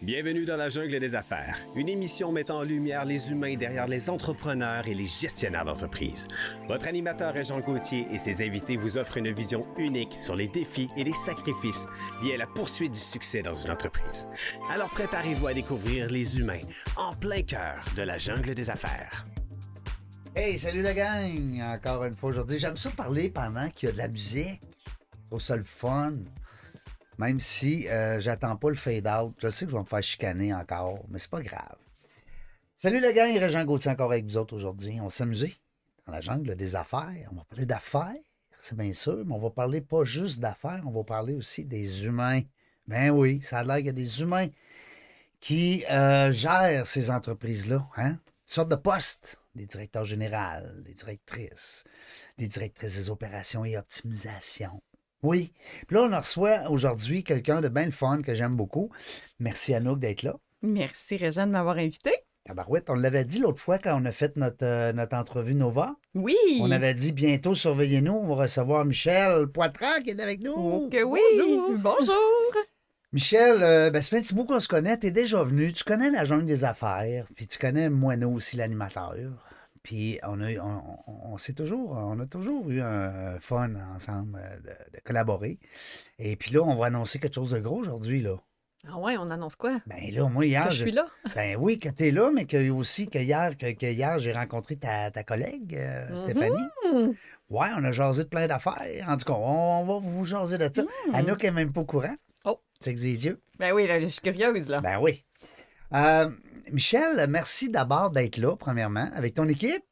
Bienvenue dans la jungle des affaires, une émission mettant en lumière les humains derrière les entrepreneurs et les gestionnaires d'entreprise. Votre animateur est Jean Gauthier et ses invités vous offrent une vision unique sur les défis et les sacrifices liés à la poursuite du succès dans une entreprise. Alors préparez-vous à découvrir les humains en plein cœur de la jungle des affaires. Hey, salut la gang! Encore une fois aujourd'hui. J'aime ça parler pendant qu'il y a de la musique. Je trouve ça le fun. Même si euh, j'attends pas le fade-out. Je sais que je vais me faire chicaner encore, mais c'est pas grave. Salut la gang, Régent Gauthier encore avec vous autres aujourd'hui. On va dans la jungle des affaires. On va parler d'affaires, c'est bien sûr, mais on va parler pas juste d'affaires, on va parler aussi des humains. Ben oui, ça a l'air qu'il y a des humains qui euh, gèrent ces entreprises-là. Hein? Toutes sortes de postes. Des directeurs généraux, des directrices, des directrices des opérations et optimisation. Oui. Puis là, on reçoit aujourd'hui quelqu'un de bien le fun que j'aime beaucoup. Merci Anouk d'être là. Merci Régent de m'avoir invité. Tabarouette, on l'avait dit l'autre fois quand on a fait notre, euh, notre entrevue Nova. Oui. On avait dit bientôt surveillez-nous, on va recevoir Michel Poitras qui est avec nous. Oh que oui. Bonjour. Michel, euh, ben, ça fait un petit bout qu'on se connaît, t'es déjà venu, tu connais la jungle des affaires, puis tu connais Moineau aussi, l'animateur. Puis on a, on, on, s'est toujours, on a toujours eu un fun ensemble de, de, collaborer. Et puis là, on va annoncer quelque chose de gros aujourd'hui, là. Ah ouais, on annonce quoi? Ben là, moi, hier. Que je suis là? Ben oui, que tu es là, mais que aussi que hier, que, que hier j'ai rencontré ta, ta collègue, euh, Mhm. Stéphanie. Ouais, on a jasé de plein d'affaires. En tout cas, on, on va vous jaser de ça. Mhm. Anouk est même pas au courant. Oh. Tu que des yeux? Ben oui, là, je suis curieuse, là. Ben oui. Euh, Michel, merci d'abord d'être là, premièrement, avec ton équipe?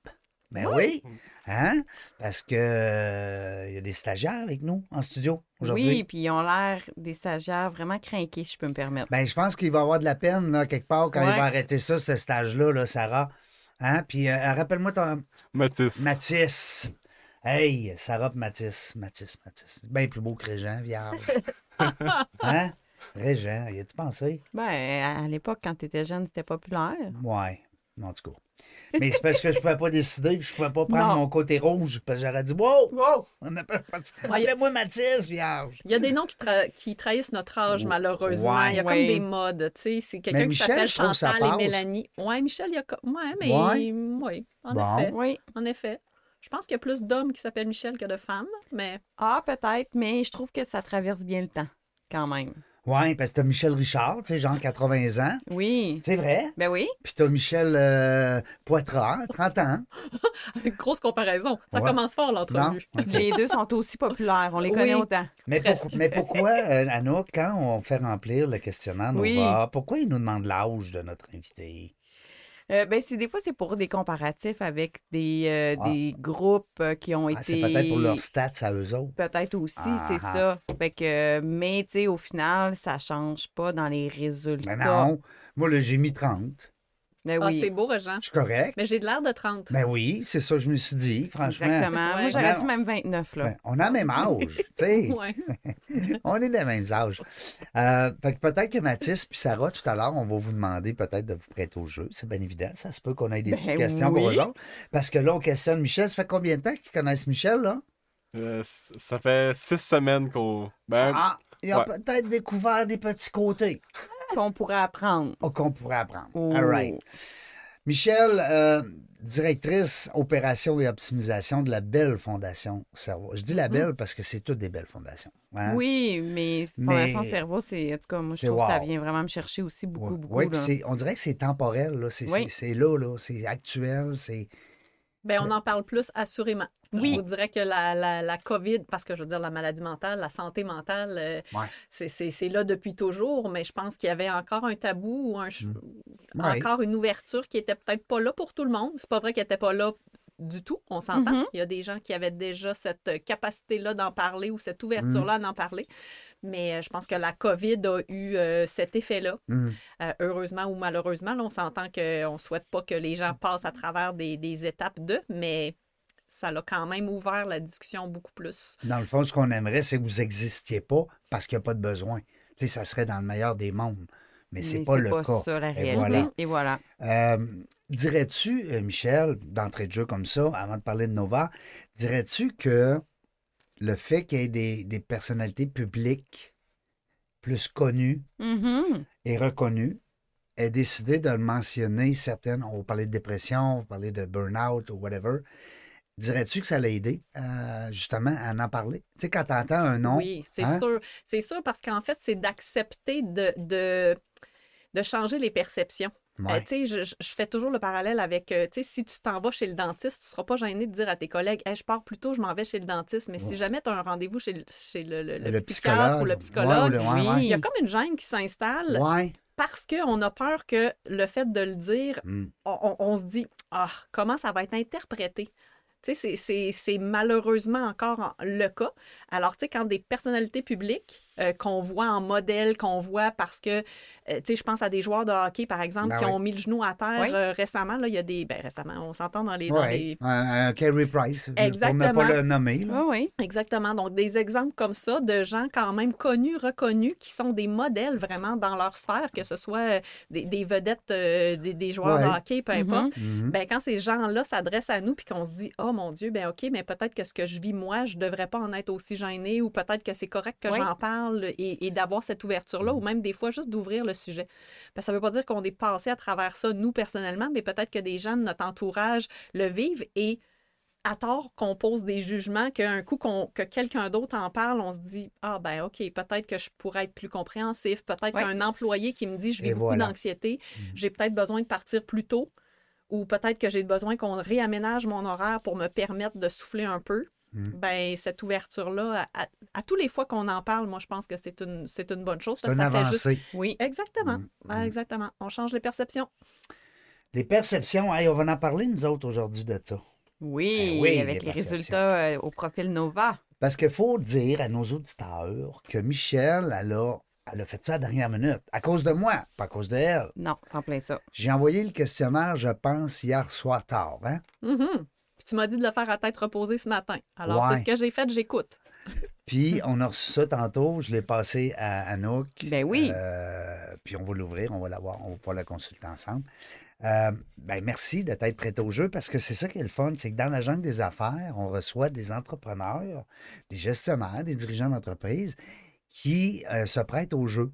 Ben oui. Hein? Parce que euh, il y a des stagiaires avec nous en studio aujourd'hui. oui, puis ils ont l'air des stagiaires vraiment craqués, si je peux me permettre. Ben, je pense qu'il va avoir de la peine, là, quelque part, quand il va arrêter ça, ce stage-là, là, Sarah. Hein? Puis, euh, rappelle-moi ton. Mathis. Mathis. Hey, Sarah pis Mathis. Mathis, Mathis. C'est bien plus beau que Régent, vierge. hein? Régent, y a-tu pensé? Ben, à l'époque, quand tu étais jeune, c'était populaire. Ouais, en tout cas. Mais c'est parce que je pouvais pas décider, puis je pouvais pas prendre Non. mon côté rouge, parce que j'aurais dit Wow! Wow! On appelle pas. Ouais, y a- Appelez-moi Mathis, vierge. Il y a des noms qui, tra- qui trahissent notre âge, malheureusement. Ouais. Il y a Ouais. comme des modes, tu sais. C'est quelqu'un qui s'appelle Chantal et. Mélanie. Ouais, Michel, il y a comme... Ouais, mais... Ouais. Oui, en Bon. effet. Oui. En effet. Je pense qu'il y a plus d'hommes qui s'appellent Michel que de femmes, mais... Ah, peut-être, mais je trouve que ça traverse bien le temps, quand même. Ouais, parce que t'as Michel Richard, tu sais, genre 80 ans. Oui. C'est vrai. Ben oui. Puis t'as Michel euh, Poitras, 30 ans. Grosse comparaison. Ça Ouais. commence fort, l'entrevue. Les deux sont aussi populaires, on les connaît Oui. autant. Mais, pour- mais pourquoi, euh, Anouk, quand on fait remplir le questionnaire Nova, Oui. pourquoi il nous demande l'âge de notre invité? Euh, ben, c'est des fois, c'est pour des comparatifs avec des, euh, Ah. des groupes euh, qui ont Ah, été. c'est peut-être pour leurs stats à eux autres. Peut-être aussi, Ah, c'est ah. ça. Fait que, mais tu sais, au final, ça change pas dans les résultats. Mais non, moi, là, j'ai mis 30. Ben Ah, c'est beau, Jean. Je suis correct. Mais j'ai de l'air de 30. Ben oui, c'est ça que je me suis dit, franchement. Exactement. Ouais. Moi, j'aurais Ben, dit même 29, là. Ben, on a le même âge, tu sais. On est des mêmes âges. Euh, fait que peut-être que Mathis puis Sarah, tout à l'heure, on va vous demander peut-être de vous prêter au jeu. C'est bien évident. Ça se peut qu'on ait des Ben petites questions pour eux autres. Parce que là, on questionne Michel. Ça fait combien de temps qu'ils connaissent Michel, là? Euh, ça fait six semaines qu'on. Ben, Ah, ils ont ouais. peut-être découvert des petits côtés Qu'on pourrait apprendre. oh, qu'on pourrait apprendre. Oh. All right. Michel, euh, directrice opération et optimisation de la belle fondation Cerveau. Je dis la belle parce que c'est toutes des belles fondations. hein? Oui, mais Mais- Fondation Cerveau, c'est. En tout cas, moi, je trouve que ça vient vraiment me chercher aussi beaucoup, Ouais. beaucoup. C'est- on dirait que c'est temporel. là. C'est Oui. c'est- c'est là, là. C'est actuel. C'est. Ben, on en parle plus assurément. Oui. Je vous dirais que la, la, la COVID, parce que je veux dire, la maladie mentale, la santé mentale, euh, Ouais. c'est- là depuis toujours, mais je pense qu'il y avait encore un tabou ou un, Mm. Ouais. encore une ouverture qui était peut-être pas là pour tout le monde. C'est pas vrai qu'elle était pas là du tout, on s'entend. Mhm. Il y a des gens qui avaient déjà cette capacité-là d'en parler ou cette ouverture-là Mm. d'en parler. Mais euh, je pense que la COVID a eu euh, cet effet-là. Hum. Euh, heureusement ou malheureusement, là, on s'entend qu'on ne souhaite pas que les gens passent à travers des, des étapes de, mais ça l'a quand même ouvert la discussion beaucoup plus. Dans le fond, ce qu'on aimerait, c'est que vous n'existiez pas parce qu'il n'y a pas de besoin. Tu sais, ça serait dans le meilleur des mondes. Mais c'est pas le cas. ça, la Et réalité. voilà. Et voilà. Euh, dirais-tu, Michel, d'entrée de jeu comme ça, avant de parler de Nova, dirais-tu que le fait qu'il y ait des, des personnalités publiques plus connu Mhm. et reconnu, ait décidé de le mentionner certaines. On parler de dépression, on parler de burn-out ou whatever. Dirais-tu que ça l'a aidé euh, justement à en parler? Tu sais, quand tu entends un nom. Oui, c'est hein? sûr. C'est sûr parce qu'en fait, c'est d'accepter de, de, de changer les perceptions. Euh, Ouais. tu sais, je, je- fais toujours le parallèle avec, euh, tu sais, si tu t'en vas chez le dentiste, tu ne seras pas gêné de dire à tes collègues, hey, je pars plus tôt, je m'en vais chez le dentiste. Mais si jamais tu as un rendez-vous chez, le- chez le, le- le Le psychiatre ou le psychologue, ouais, il y a comme une gêne qui s'installe parce qu'on a peur que le fait de le dire, Mm. on, on- se dit, ah, comment ça va être interprété? C'est- malheureusement encore en- le cas. Alors, tu sais, quand des personnalités publiques euh, qu'on voit en modèle, qu'on voit parce que, euh, tu sais, je pense à des joueurs de hockey, par exemple, Ben qui oui. ont mis le genou à terre Oui. euh, récemment. Là, il y a des... Ben, récemment, on s'entend dans les... dans Ouais. les- Carey Price, pour ne Exactement. pas le nommer. là. Oui, oui. Exactement. Donc, des exemples comme ça de gens quand même connus, reconnus, qui sont des modèles vraiment dans leur sphère, que ce soit des, des vedettes, euh, des, des joueurs de hockey, peu Mhm. importe. Mhm. Ben, quand ces gens-là s'adressent à nous puis qu'on se dit Oh mon Dieu, ben OK, mais peut-être que ce que je vis moi, je devrais pas en être aussi gêné ou peut-être que c'est correct que Oui. j'en parle et, et d'avoir cette ouverture-là ou même des fois juste d'ouvrir le sujet. Parce que ça veut pas dire qu'on est passé à travers ça, nous personnellement, mais peut-être que des gens de notre entourage le vivent et à tort qu'on pose des jugements, qu'un coup que quelqu'un d'autre en parle, on se dit Ah, ben, OK, peut-être que je pourrais être plus compréhensif. Peut-être Ouais. qu'un employé qui me dit Je vis Et beaucoup voilà. d'anxiété, j'ai peut-être besoin de partir plus tôt. Ou peut-être que j'ai besoin qu'on réaménage mon horaire pour me permettre de souffler un peu. Mm. Ben, cette ouverture-là, à, à- à tous les fois qu'on en parle, moi, je pense que c'est une, c'est une bonne chose. C'est une fait juste- avancée. Oui. Exactement. Mm. Mm. exactement. On change les perceptions. Les perceptions, hey, on va en parler, nous autres, aujourd'hui, de ça. Oui, Ben oui, avec les résultats euh, au profil Nova. Parce qu'il faut dire à nos auditeurs que Michel, elle a, elle a fait ça à la dernière minute. À cause de moi, pas à cause d'elle. Non, en plein ça. J'ai envoyé le questionnaire, je pense, hier soir tard. Hein? Mhm. Puis tu m'as dit de le faire à tête reposée ce matin. Alors, Ouais. c'est ce que j'ai fait, j'écoute. Puis on a reçu ça tantôt, je l'ai passé à Anouk. Ben oui. Euh, puis on va l'ouvrir, on va l'avoir, on va pouvoir la consulter ensemble. Euh, ben merci de t'être prêt au jeu parce que c'est ça qui est le fun, c'est que dans la jungle des affaires, on reçoit des entrepreneurs, des gestionnaires, des dirigeants d'entreprise qui euh, se prêtent au jeu.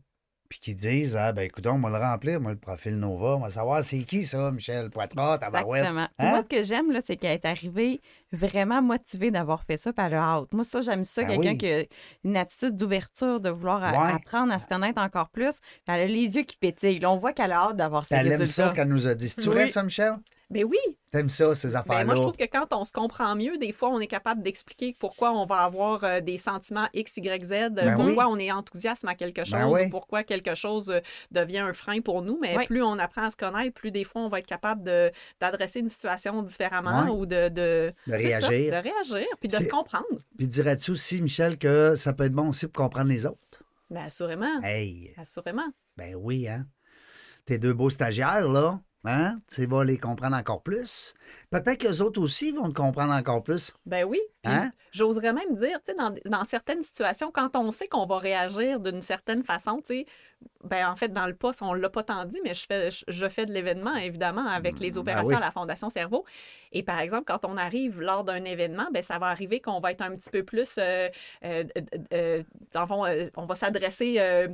Puis qui disent Ah, ben écoute, on va le remplir, moi, le profil Nova. On va savoir c'est qui ça, Michel Poitras, Tabarouette. Exactement. Hein? Moi, ce que j'aime, là, c'est qu'elle est arrivée vraiment motivée d'avoir fait ça, puis elle a hâte. Moi, ça, j'aime ça, Ben quelqu'un oui. qui a une attitude d'ouverture, de vouloir Ouais. apprendre à se connaître encore plus. Elle a les yeux qui pétillent. Là, on voit qu'elle a hâte d'avoir ses Elle aime ça qu'elle nous a dit. C'est-tu Oui. ça, Michel? Ben oui. T'aimes ça, ces Ben, affaires-là? moi, je trouve que quand on se comprend mieux, des fois, on est capable d'expliquer pourquoi on va avoir euh, des sentiments X, Y, Z, euh, Ben pourquoi on est enthousiaste à quelque chose, Ben oui. ou pourquoi quelque chose euh, devient un frein pour nous. Mais Oui. plus on apprend à se connaître, plus des fois, on va être capable d'adresser une situation différemment ou de, de, De c'est ça, réagir. de réagir, puis de se comprendre. Puis dirais-tu aussi, Michel, que ça peut être bon aussi pour comprendre les autres? Ben, assurément. Hey, Assurément. ben oui, hein? Tes deux beaux stagiaires, là, hein? Tu vas les comprendre encore plus. Peut-être qu'eux autres aussi vont te comprendre encore plus. Ben oui. Hein? J'oserais même dire, tu sais, dans, dans certaines situations, quand on sait qu'on va réagir d'une certaine façon, tu sais, ben en fait, dans le poste, on l'a pas tant dit, mais je fais, je, je fais de l'événement, évidemment, avec les opérations oui. à la Fondation Cerveau. Et par exemple, quand on arrive lors d'un événement, ben ça va arriver qu'on va être un petit peu plus, euh, euh, euh, dans le fond, euh, on va s'adresser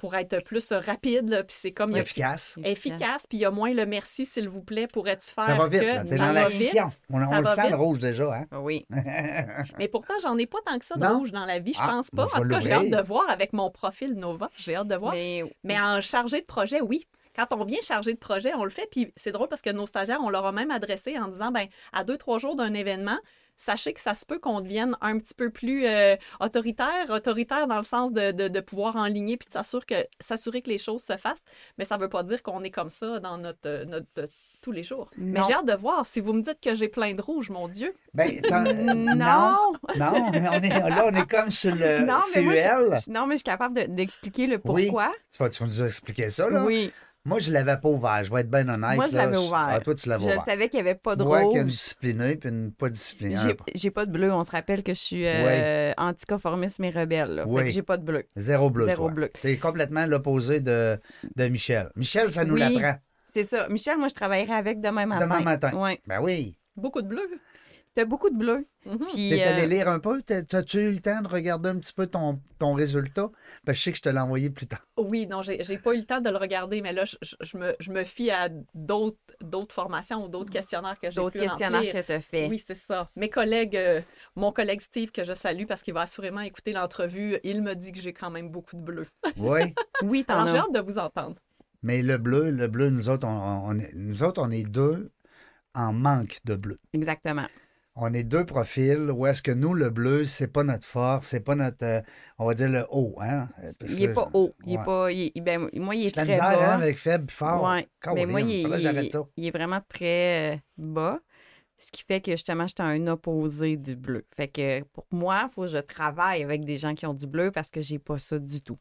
pour être plus rapide, puis c'est comme... il y a- Efficace. Efficace, puis il y a moins le merci, s'il vous plaît, pourrais-tu faire Ça va vite, que là. T'es ça dans l'action. On, on le sent, vite? le rouge, déjà, hein? Oui. Mais pourtant, j'en ai pas tant que ça de Non? rouge dans la vie, je Ah, pense pas. je En vais tout cas, j'ai hâte de voir avec mon profil Nova. J'ai hâte de voir. Mais, Mais, en chargé de projet, oui. Quand on vient chargé de projet, on le fait. Puis c'est drôle parce que nos stagiaires, on leur a même adressé en disant, ben à deux, trois jours d'un événement, sachez que ça se peut qu'on devienne un petit peu plus euh, autoritaire, autoritaire dans le sens de, de, de pouvoir enligner puis de s'assurer que, s'assurer que les choses se fassent. Mais ça veut pas dire qu'on est comme ça dans notre, euh, notre euh, tous les jours. Mais j'ai hâte de voir. Si vous me dites que j'ai plein de rouge, mon Dieu. Ben, non. non. Non, mais on est, là, on est comme sur le Non, mais moi, CUL. je, non, mais je suis capable de- d'expliquer le Oui. pourquoi. Tu vas, tu vas nous expliquer ça, là? Oui. Moi, je l'avais pas ouvert. Je vais être bien honnête. Moi, je l'avais ouvert. Ah, toi, tu l'avais Je ouvert. savais qu'il n'y avait pas de Moi, qui a une disciplinée puis une pas disciplinée. J'ai- J'ai pas de bleu. On se rappelle que je suis euh, anticonformiste mais rebelle. Là. Fait Oui. que j'ai pas de bleu. Zéro bleu, Zéro toi. bleu. C'est complètement l'opposé de, de Michel. Michel, ça nous Oui. l'apprend. C'est ça. Michel, moi, je travaillerai avec demain matin. Demain matin. Oui. Ben oui. Beaucoup de bleu. T'as beaucoup de bleu. Puis, T'es allé euh, lire un peu? T'as- T'as-tu eu le temps de regarder un petit peu ton, ton résultat? Que je sais que je te l'ai envoyé plus tard. Oui, non, j'ai j'ai pas eu le temps de le regarder, mais là, je, je- me, je me fie à d'autres d'autres formations ou d'autres questionnaires que j'ai d'autres questionnaires remplir. que tu as fait. Oui, c'est ça. Mes collègues, euh, mon collègue Steve, que je salue parce qu'il va assurément écouter l'entrevue, il me dit que j'ai quand même beaucoup de bleu. Oui. Oui, t'en Alors, j'ai as. hâte de vous entendre. Mais le bleu, le bleu, nous autres, on, nous autres, on est deux en manque de bleu. Exactement. On est deux profils où est-ce que nous, le bleu, c'est pas notre force, c'est pas notre, euh, on va dire le haut, hein? Parce il est que- pas haut. Il Ouais. est pas. il ben, moi, il est très misère, bas. hein, avec faible fort. Ouais. Mais moi, il, ça. est vraiment très euh, bas. Ce qui fait que justement, j'étais un opposé du bleu. Fait que pour moi, il faut que je travaille avec des gens qui ont du bleu parce que j'ai pas ça du tout.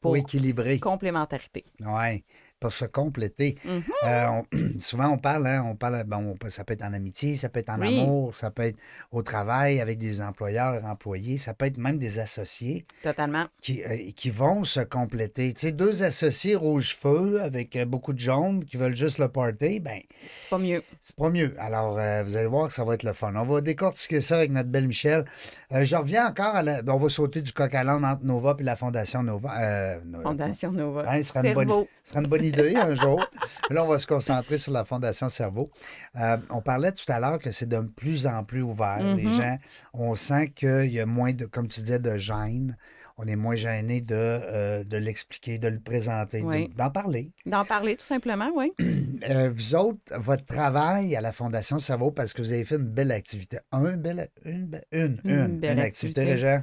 Pour Pour équilibrer. complémentarité. Oui, pour se compléter. Mhm. Euh, on- souvent, on parle, hein, on parle, bon, ça peut être en amitié, ça peut être en Oui. amour, ça peut être au travail avec des employeurs, employés, ça peut être même des associés Totalement. qui, euh, qui vont se compléter. Tu sais, deux associés rouge-feu avec euh, beaucoup de jaunes qui veulent juste le party, ben C'est pas mieux. c'est pas mieux. Alors, euh, vous allez voir que ça va être le fun. On va décortiquer ça avec notre belle Michel. Je reviens encore à la... ben, on va sauter du coq à l'âne entre Nova et la Fondation Nova. Nova. Fondation Nova. Hein, ce serait une bonne- Cerveau. Ce serait une bonne idée un jour. Là, on va se concentrer sur la Fondation Cerveau. Euh, on parlait tout à l'heure que c'est de plus en plus ouvert. Les Mhm. gens, on sent qu'il y a moins de, comme tu disais, de gêne. On est moins gêné de, euh, de l'expliquer, de le présenter, Oui. d'en parler. D'en parler, tout simplement, oui. Euh, vous autres, votre travail à la Fondation Cerveau, parce que vous avez fait une belle activité. Un belle, une, be- une, Une une, belle une activité, activité.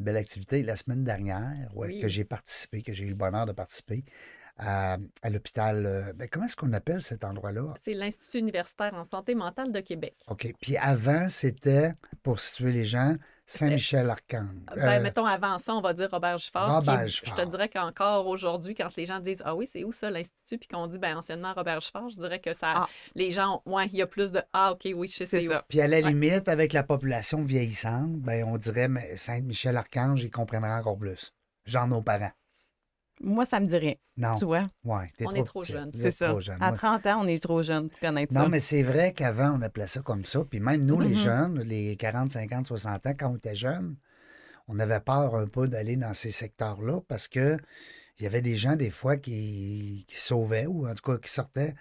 Une belle activité la semaine dernière, ouais, Oui. que j'ai participé, que j'ai eu le bonheur de participer à, à l'hôpital. euh, ben, comment est-ce qu'on appelle cet endroit-là? C'est l'Institut universitaire en santé mentale de Québec. OK. Puis avant, c'était, pour situer les gens, Saint-Michel-Archange. Ben, Euh, mettons, avant ça, on va dire Robert qui est- Robert Je te dirais qu'encore aujourd'hui, quand les gens disent Ah oui, c'est où ça, l'Institut, puis qu'on dit ben, anciennement Robert Giffard, je dirais que ça. Ah. Les gens, ouais, il y a plus de Ah, OK, oui, je sais C'est où. ça. Puis à la Ouais. limite, avec la population vieillissante, ben, on dirait mais Saint-Michel-Archange, ils comprendraient encore plus. Genre nos parents. Moi, ça me dit rien. Non. Tu vois? Ouais, On est trop petit. jeune. C'est ça. trop jeune. À Moi- 30 ans, on est trop jeune pour connaître Non, ça. mais c'est vrai qu'avant, on appelait ça comme ça. Puis même nous, les Mhm. jeunes, les 40, 50, 60 ans, quand on était jeunes, on avait peur un peu d'aller dans ces secteurs-là parce que il y avait des gens, des fois, qui, qui sauvaient ou en tout cas qui sortaient.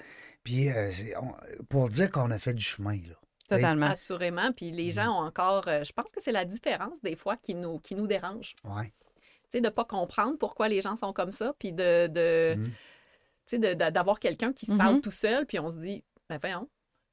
Puis euh, on- pour dire qu'on a fait du chemin, là. Totalement. Assurément. Puis les gens ont encore. euh, je pense que c'est la différence des fois qui nous, qui nous dérange. Ouais. Tu sais, de ne pas comprendre pourquoi les gens sont comme ça, puis de. de. Tu sais, de- de- d'avoir quelqu'un qui se Mhm. parle tout seul, puis on se dit Ben voyons.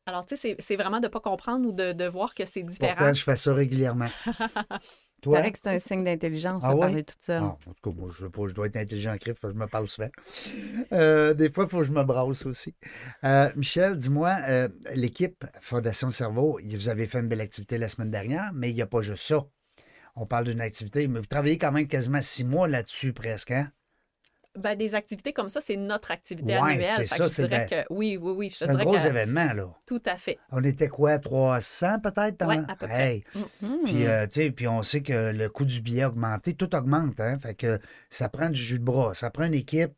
Alors, tu sais, c'est- c'est vraiment de ne pas comprendre ou de, de voir que c'est différent. Pourtant, je fais ça régulièrement. Il Toi? paraît que c'est un signe d'intelligence, Ah de ouais? parler toute seule. Ah, en tout cas, moi, je, veux pas, je dois être intelligent en crif, parce que je me parle souvent. Euh, des fois, il faut que je me brasse aussi. Euh, Michel, dis-moi, euh, l'équipe Fondation Cerveau, vous avez fait une belle activité la semaine dernière, mais il n'y a pas juste ça. On parle d'une activité, mais vous travaillez quand même quasiment six mois là-dessus presque, hein? Ben, des activités comme ça, c'est notre activité Ouais, annuelle. c'est ça, c'est bien- que oui, oui, oui. C'est un gros que événement, là. tout à fait. On était quoi, 300 peut-être? dans- Ouais, à peu près. Mhm. Puis, euh, tu sais, puis on sait que le coût du billet a augmenté. Tout augmente, hein? Fait que ça prend du jus de bras. Ça prend une équipe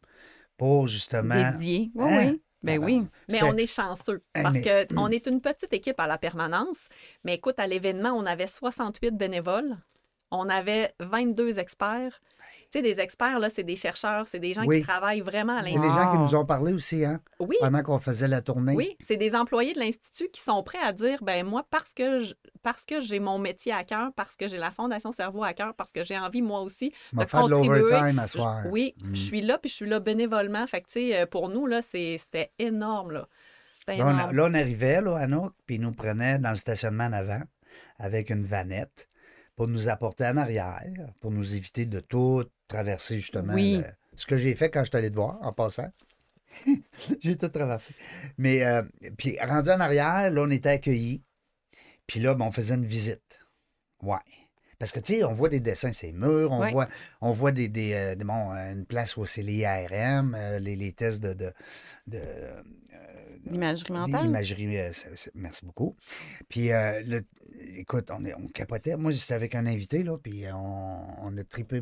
pour, justement... Dédié. Oui, Hein? oui. Ben oui. Mais on est chanceux parce mais- que on est une petite équipe à la permanence. Mais écoute, à l'événement, on avait 68 bénévoles. On avait 22 experts. Tu sais, des experts, là, c'est des chercheurs, c'est des gens Oui. qui travaillent vraiment à Et les l'Institut. gens qui nous ont parlé aussi, hein? Oui, Pendant qu'on faisait la tournée. oui, c'est des employés de l'Institut qui sont prêts à dire, ben moi, parce que je- parce que j'ai mon métier à cœur, parce que j'ai la Fondation Cerveau à cœur, parce que j'ai envie, moi aussi, de faire de contribuer. l'overtime à Je- soir. oui, Mm. je suis là, puis je suis là bénévolement. Fait que, tu sais, pour nous, là, c'est- c'était énorme, là. C'était Là, on, énorme. là, on arrivait, là, Anouk, puis ils nous prenait dans le stationnement en avant avec une vanette pour nous apporter en arrière, pour nous éviter de tout traverser, justement. Oui. le- ce que j'ai fait quand je suis allé te voir, en passant. j'ai tout traversé. Mais, euh, puis, rendu en arrière, là, on était accueillis. Puis là, ben, on faisait une visite. Ouais. Parce que, tu sais, on voit des dessins, ces murs, on Ouais. voit, on voit des, des, euh, des- bon, une place où c'est les IRM, euh, les, les tests de, de, de, euh, L'imagerie mentale. L'imagerie, euh, merci beaucoup. Puis, euh, le- écoute, on, est- on capotait. Moi, j'étais avec un invité, là, puis on, on a trippé.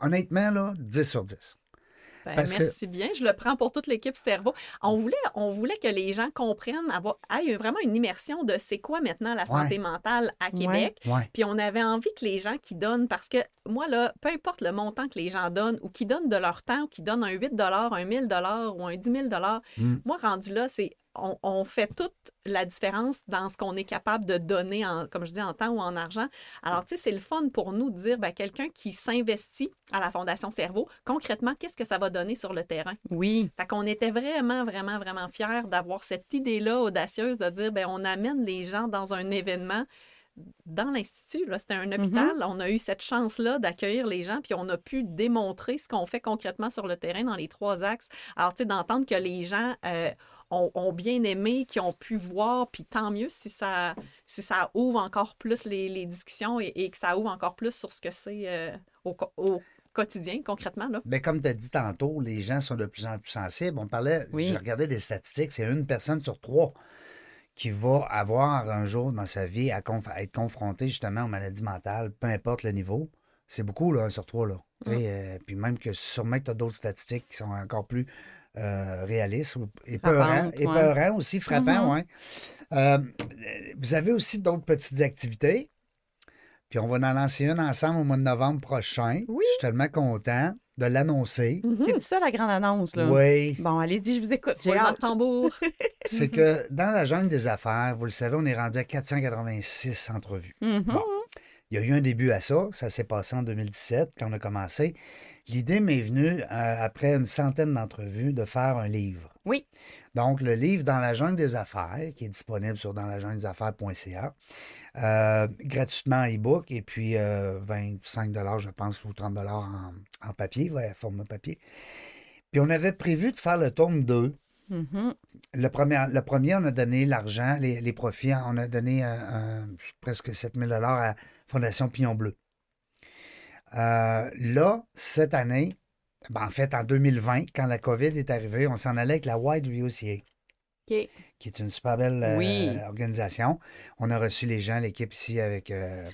Honnêtement, là, 10 sur 10. Ben, Parce que- merci bien. Je le prends pour toute l'équipe cerveau. On voulait, on voulait que les gens comprennent, avoir aient vraiment une immersion de c'est quoi maintenant la santé mentale à Québec. Ouais. Puis on avait envie que les gens qui donnent, parce que moi, là, peu importe le montant que les gens donnent ou qui donnent de leur temps ou qui donnent un 8 un 1000 ou un 10 000 Mm. moi, rendu là, c'est on, on fait toute la différence dans ce qu'on est capable de donner, en, comme je dis, en temps ou en argent. Alors, tu sais, c'est le fun pour nous de dire, ben, quelqu'un qui s'investit à la Fondation Cerveau, concrètement, qu'est-ce que ça va donner sur le terrain? Oui. Fait qu'on était vraiment, vraiment, vraiment fiers d'avoir cette idée-là audacieuse de dire, ben on amène les gens dans un événement dans l'Institut. C'était un hôpital. On a eu cette chance-là d'accueillir les gens, puis on a pu démontrer ce qu'on fait concrètement sur le terrain dans les trois axes. Alors, tu sais, d'entendre que les gens euh, ont, ont bien aimé, qui ont pu voir, puis tant mieux si ça, si ça ouvre encore plus les, les discussions et, et que ça ouvre encore plus sur ce que c'est euh, au, quotidien, concrètement. Là. Mais comme tu as dit tantôt, les gens sont de plus en plus sensibles. On parlait, Oui. j'ai regardé des statistiques, c'est une personne sur trois qui va avoir un jour dans sa vie à, conf- à être confronté justement aux maladies mentales, peu importe le niveau. C'est beaucoup, là, un sur trois, là. Sais, euh, puis même que sûrement que tu as d'autres statistiques qui sont encore plus euh, Frappantes, ouais. épeurants aussi, frappants, ouais. Euh, vous avez aussi d'autres petites activités. Puis on va en lancer une ensemble au mois de novembre prochain. Oui. Je suis tellement content de l'annoncer. C'est ça la grande annonce, là. Oui. Bon, allez-y, je vous écoute. J'ai hâte. tambour. C'est que dans la jungle des affaires, vous le savez, on est rendu à 486 entrevues. Mhm. Bon. Il y a eu un début à ça. Ça s'est passé en 2017 quand on a commencé. L'idée m'est venue, euh, après une centaine d'entrevues, de faire un livre. Oui. Donc, le livre Dans la jungle des affaires, qui est disponible sur dansla-jungle-des-affaires.ca, euh, gratuitement en e-book et puis euh, 25 je pense, ou 30 en, en papier, ouais, format papier. Puis on avait prévu de faire le tome 2 Mhm. le premier, le premier, on a donné l'argent, les, les profits, on a donné euh, un- presque 7 000 à Fondation Pignon Bleu. Euh, là, cette année, ben, en fait, en 2020, quand la COVID est arrivée, on s'en allait avec la White WCA, OK. qui est une super belle euh, organisation. On a reçu les gens, l'équipe ici avec. euh,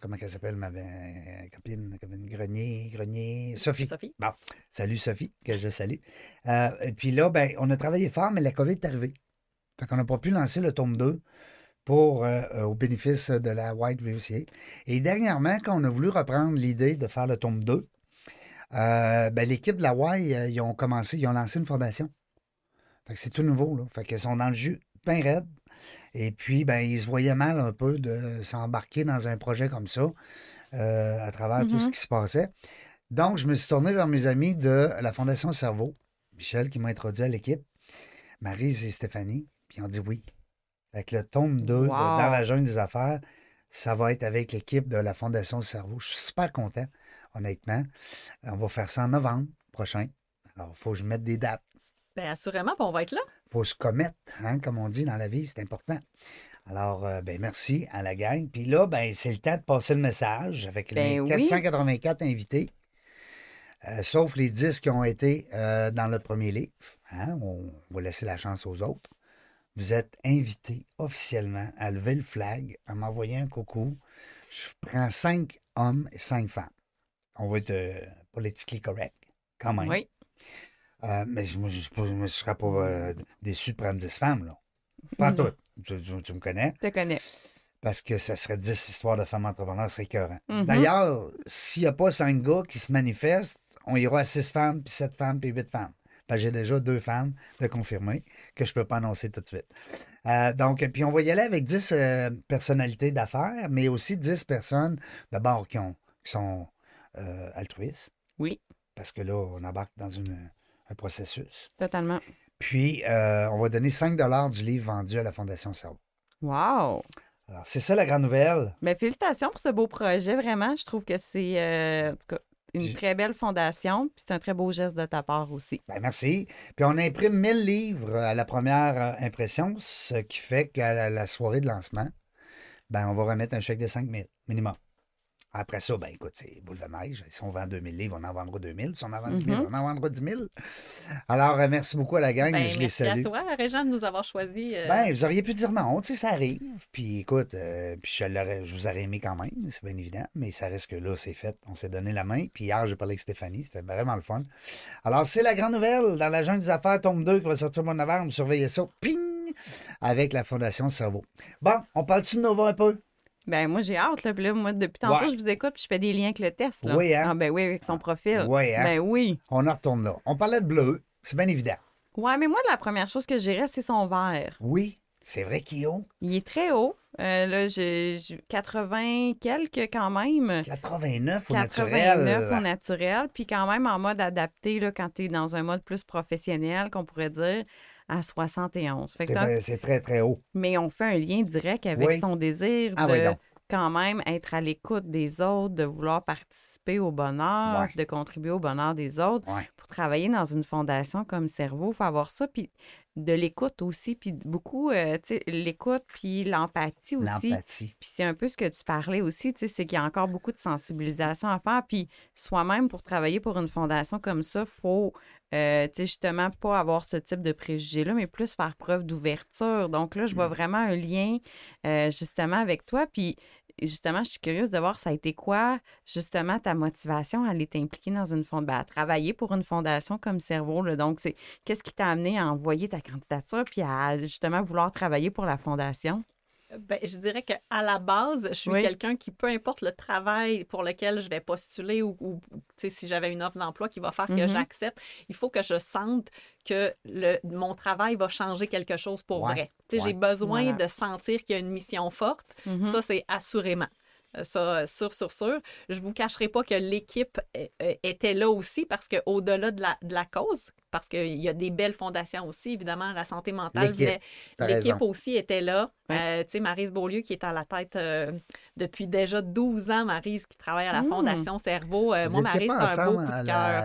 comment elle s'appelle, ma euh, copine, copine Grenier, Grenier, Sophie. Sophie. Bon, salut Sophie, que je salue. Et puis là, ben, on a travaillé fort, mais la COVID est arrivée. Fait qu'on n'a pas pu lancer le tome 2 pour, euh, euh, au bénéfice de la White WCA. Et dernièrement, quand on a voulu reprendre l'idée de faire le tome 2, euh, ben, l'équipe de la euh, ils ont commencé, ils ont lancé une fondation. Fait que c'est tout nouveau, là. Fait qu'ils sont dans le jus, bien raide. Et puis, ben, ils se voyaient mal un peu de s'embarquer dans un projet comme ça, euh, à travers tout ce qui se passait. Donc, je me suis tourné vers mes amis de la Fondation Cerveau, Michel qui m'a introduit à l'équipe, Marise et Stéphanie, puis ils ont dit oui. Fait que le tome 2 de Wow. Dans la jungle des affaires, ça va être avec l'équipe de la Fondation Cerveau. Je suis super content, honnêtement. On va faire ça en novembre prochain. Alors, il faut que je mette des dates. Bien, assurément, on va être là. faut se commettre, hein, comme on dit dans la vie, c'est important. Alors, euh, ben, merci à la gang. Puis là, ben, c'est le temps de passer le message avec les Ben oui. 484 invités, euh, sauf les 10 qui ont été euh, dans le premier livre. hein. On va laisser la chance aux autres. Vous êtes invités officiellement à lever le flag, à m'envoyer un coucou. Je prends cinq hommes et cinq femmes. On va être euh, politiquement correct, quand même. Oui. Euh, mais moi, je ne serais pas euh, déçu de prendre 10 femmes, là. Pas Mhm. toutes. Tu, tu- tu me connais. Je te connais. Parce que ça serait 10 histoires de femmes entrepreneurs, ce serait écœurant. Mhm. D'ailleurs, s'il n'y a pas 5 gars qui se manifestent, on ira à 6 femmes, puis 7 femmes, puis 8 femmes. Que j'ai déjà deux femmes de confirmer que je ne peux pas annoncer tout de suite. Euh, donc, puis on va y aller avec 10 euh, personnalités d'affaires, mais aussi 10 personnes, d'abord, qui, ont- qui sont euh, altruistes. Oui. Parce que là, on embarque dans une- un processus. Totalement. Puis, on va donner 5 du livre vendu à la Fondation Cerveau. Wow! Alors, c'est ça la grande nouvelle. Ben, félicitations pour ce beau projet, vraiment. Je trouve que c'est en tout cas, une très belle fondation, puis c'est un très beau geste de ta part aussi. Ben, merci. Puis, on imprime 1000 livres à la première euh, impression, ce qui fait qu'à la, la soirée de lancement, ben, on va remettre un chèque de 5 000 minimum. Après ça, ben écoute, c'est boule de neige. Si on vend 2000 livres, on en vendra 2000. Si on en vend 10 000, Mhm. on en vendra 10 000. Alors, euh, merci beaucoup à la gang. Ben, je les merci à salue. toi, Régent, de nous avoir choisi. euh, Ben, vous auriez pu dire non, tu sais, ça arrive. Puis écoute, euh, puis je, je vous aurais aimé quand même, c'est bien évident, mais ça reste que là, c'est fait. On s'est donné la main. Puis hier, j'ai parlé avec Stéphanie, c'était vraiment le fun. Alors, c'est la grande nouvelle dans la jungle des affaires, tome 2, qui va sortir au mois de novembre. Surveillez ça, ping, avec la Fondation Cerveau. Bon, on parle-tu de Nova un peu? Ben, moi, j'ai hâte. Là. Puis là, moi, depuis tantôt, Ouais. je vous écoute puis je fais des liens avec le test. Là. Oui, hein? Ah, ben oui, avec son profil. Oui, hein? Ben oui. On en retourne là. On parlait de bleu, c'est bien évident. Ouais, mais moi, la première chose que je dirais, c'est son vert. Oui, c'est vrai qu'il est haut. Il est très haut. Euh, là, j'ai j'ai 80 quelques quand même. 89 au 89 naturel. au naturel, puis quand même en mode adapté, là, quand tu es dans un mode plus professionnel, qu'on pourrait dire, à 71. Fait que C'est très, très haut. Mais on fait un lien direct avec Oui. son désir Ah de oui, quand même être à l'écoute des autres, de vouloir participer au bonheur, Ouais. de contribuer au bonheur des autres. Ouais. Pour travailler dans une fondation comme Cerveau, il faut avoir ça, puis de l'écoute aussi, puis beaucoup, euh, tu sais, l'écoute, puis l'empathie aussi. L'empathie. Puis c'est un peu ce que tu parlais aussi, tu sais, c'est qu'il y a encore beaucoup de sensibilisation à faire. Puis soi-même, pour travailler pour une fondation comme ça, il faut, euh, tu sais, justement, pas avoir ce type de préjugés-là, mais plus faire preuve d'ouverture. Donc là, je vois vraiment un lien, euh, justement, avec toi. Puis justement, je suis curieuse de voir ça a été quoi, justement, ta motivation à aller t'impliquer dans une fondation, à travailler pour une fondation comme Cerveau. là. Donc, c'est qu'est-ce qui t'a amené à envoyer ta candidature puis à justement vouloir travailler pour la fondation? Ben, je dirais qu'à la base, je suis Oui. quelqu'un qui, peu importe le travail pour lequel je vais postuler ou, si j'avais une offre d'emploi qui va faire que Mhm. j'accepte, il faut que je sente que le, mon travail va changer quelque chose pour Ouais. vrai. Ouais. J'ai besoin Voilà. de sentir qu'il y a une mission forte. Mhm. Ça, c'est assurément. Euh, Ça, euh, sûr, sûr, sûr. Je vous cacherai pas que l'équipe euh, était là aussi parce qu'au-delà de la, de la cause, parce qu'il y a des belles fondations aussi, évidemment, la santé mentale, L'équipe, aussi était là. Euh, tu sais, Marise Beaulieu qui est à la tête euh, depuis déjà 12 ans, Marise qui travaille à la Mm. Fondation Cerveau. Euh, moi, Marise, c'est un beau coup de cœur.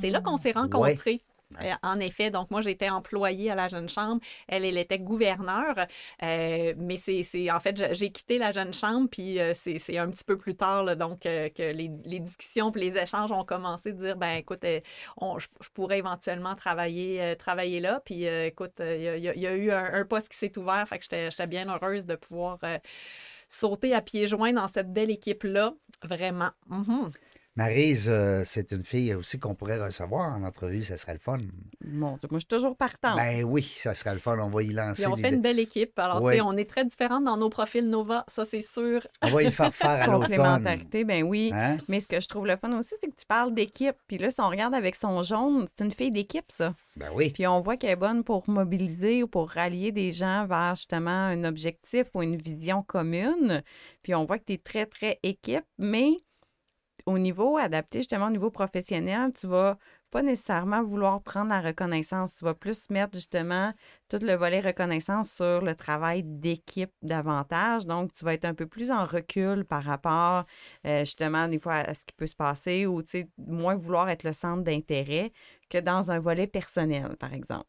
C'est là qu'on s'est Ouais. Euh, en effet, donc moi j'étais employée à la jeune chambre, elle elle était gouverneure, Euh, mais c'est en fait j'ai quitté la jeune chambre puis euh, c'est un petit peu plus tard là, donc que les, les discussions puis les échanges ont commencé de dire ben écoute on- je, je pourrais éventuellement travailler travailler là. Puis écoute il y, a- y y eu un, un poste qui s'est ouvert fait que j'étais bien heureuse de pouvoir sauter à pieds joints dans cette belle équipe là vraiment. Mhm. Maryse, euh, c'est une fille aussi qu'on pourrait recevoir en entrevue, ça serait le fun. Mon Dieu, moi, je suis toujours partante. Ben oui, ça serait le fun, on va y lancer. Puis on fait une belle équipe. Alors, Oui. tu sais, on est très différentes dans nos profils Nova, ça c'est sûr. On va y faire faire à l'automne. Complémentarité, ben oui. Hein? Mais ce que je trouve le fun aussi, c'est que tu parles d'équipe. Puis là, si on regarde avec son jaune, c'est une fille d'équipe, ça. Ben oui. Puis on voit qu'elle est bonne pour mobiliser ou pour rallier des gens vers justement un objectif ou une vision commune. Puis on voit que tu es très, très équipe, mais au niveau adapté, justement au niveau professionnel, tu vas pas nécessairement vouloir prendre la reconnaissance. Tu vas plus mettre justement tout le volet reconnaissance sur le travail d'équipe davantage. Donc, tu vas être un peu plus en recul par rapport euh, justement des fois à ce qui peut se passer ou tu sais, moins vouloir être le centre d'intérêt que dans un volet personnel, par exemple.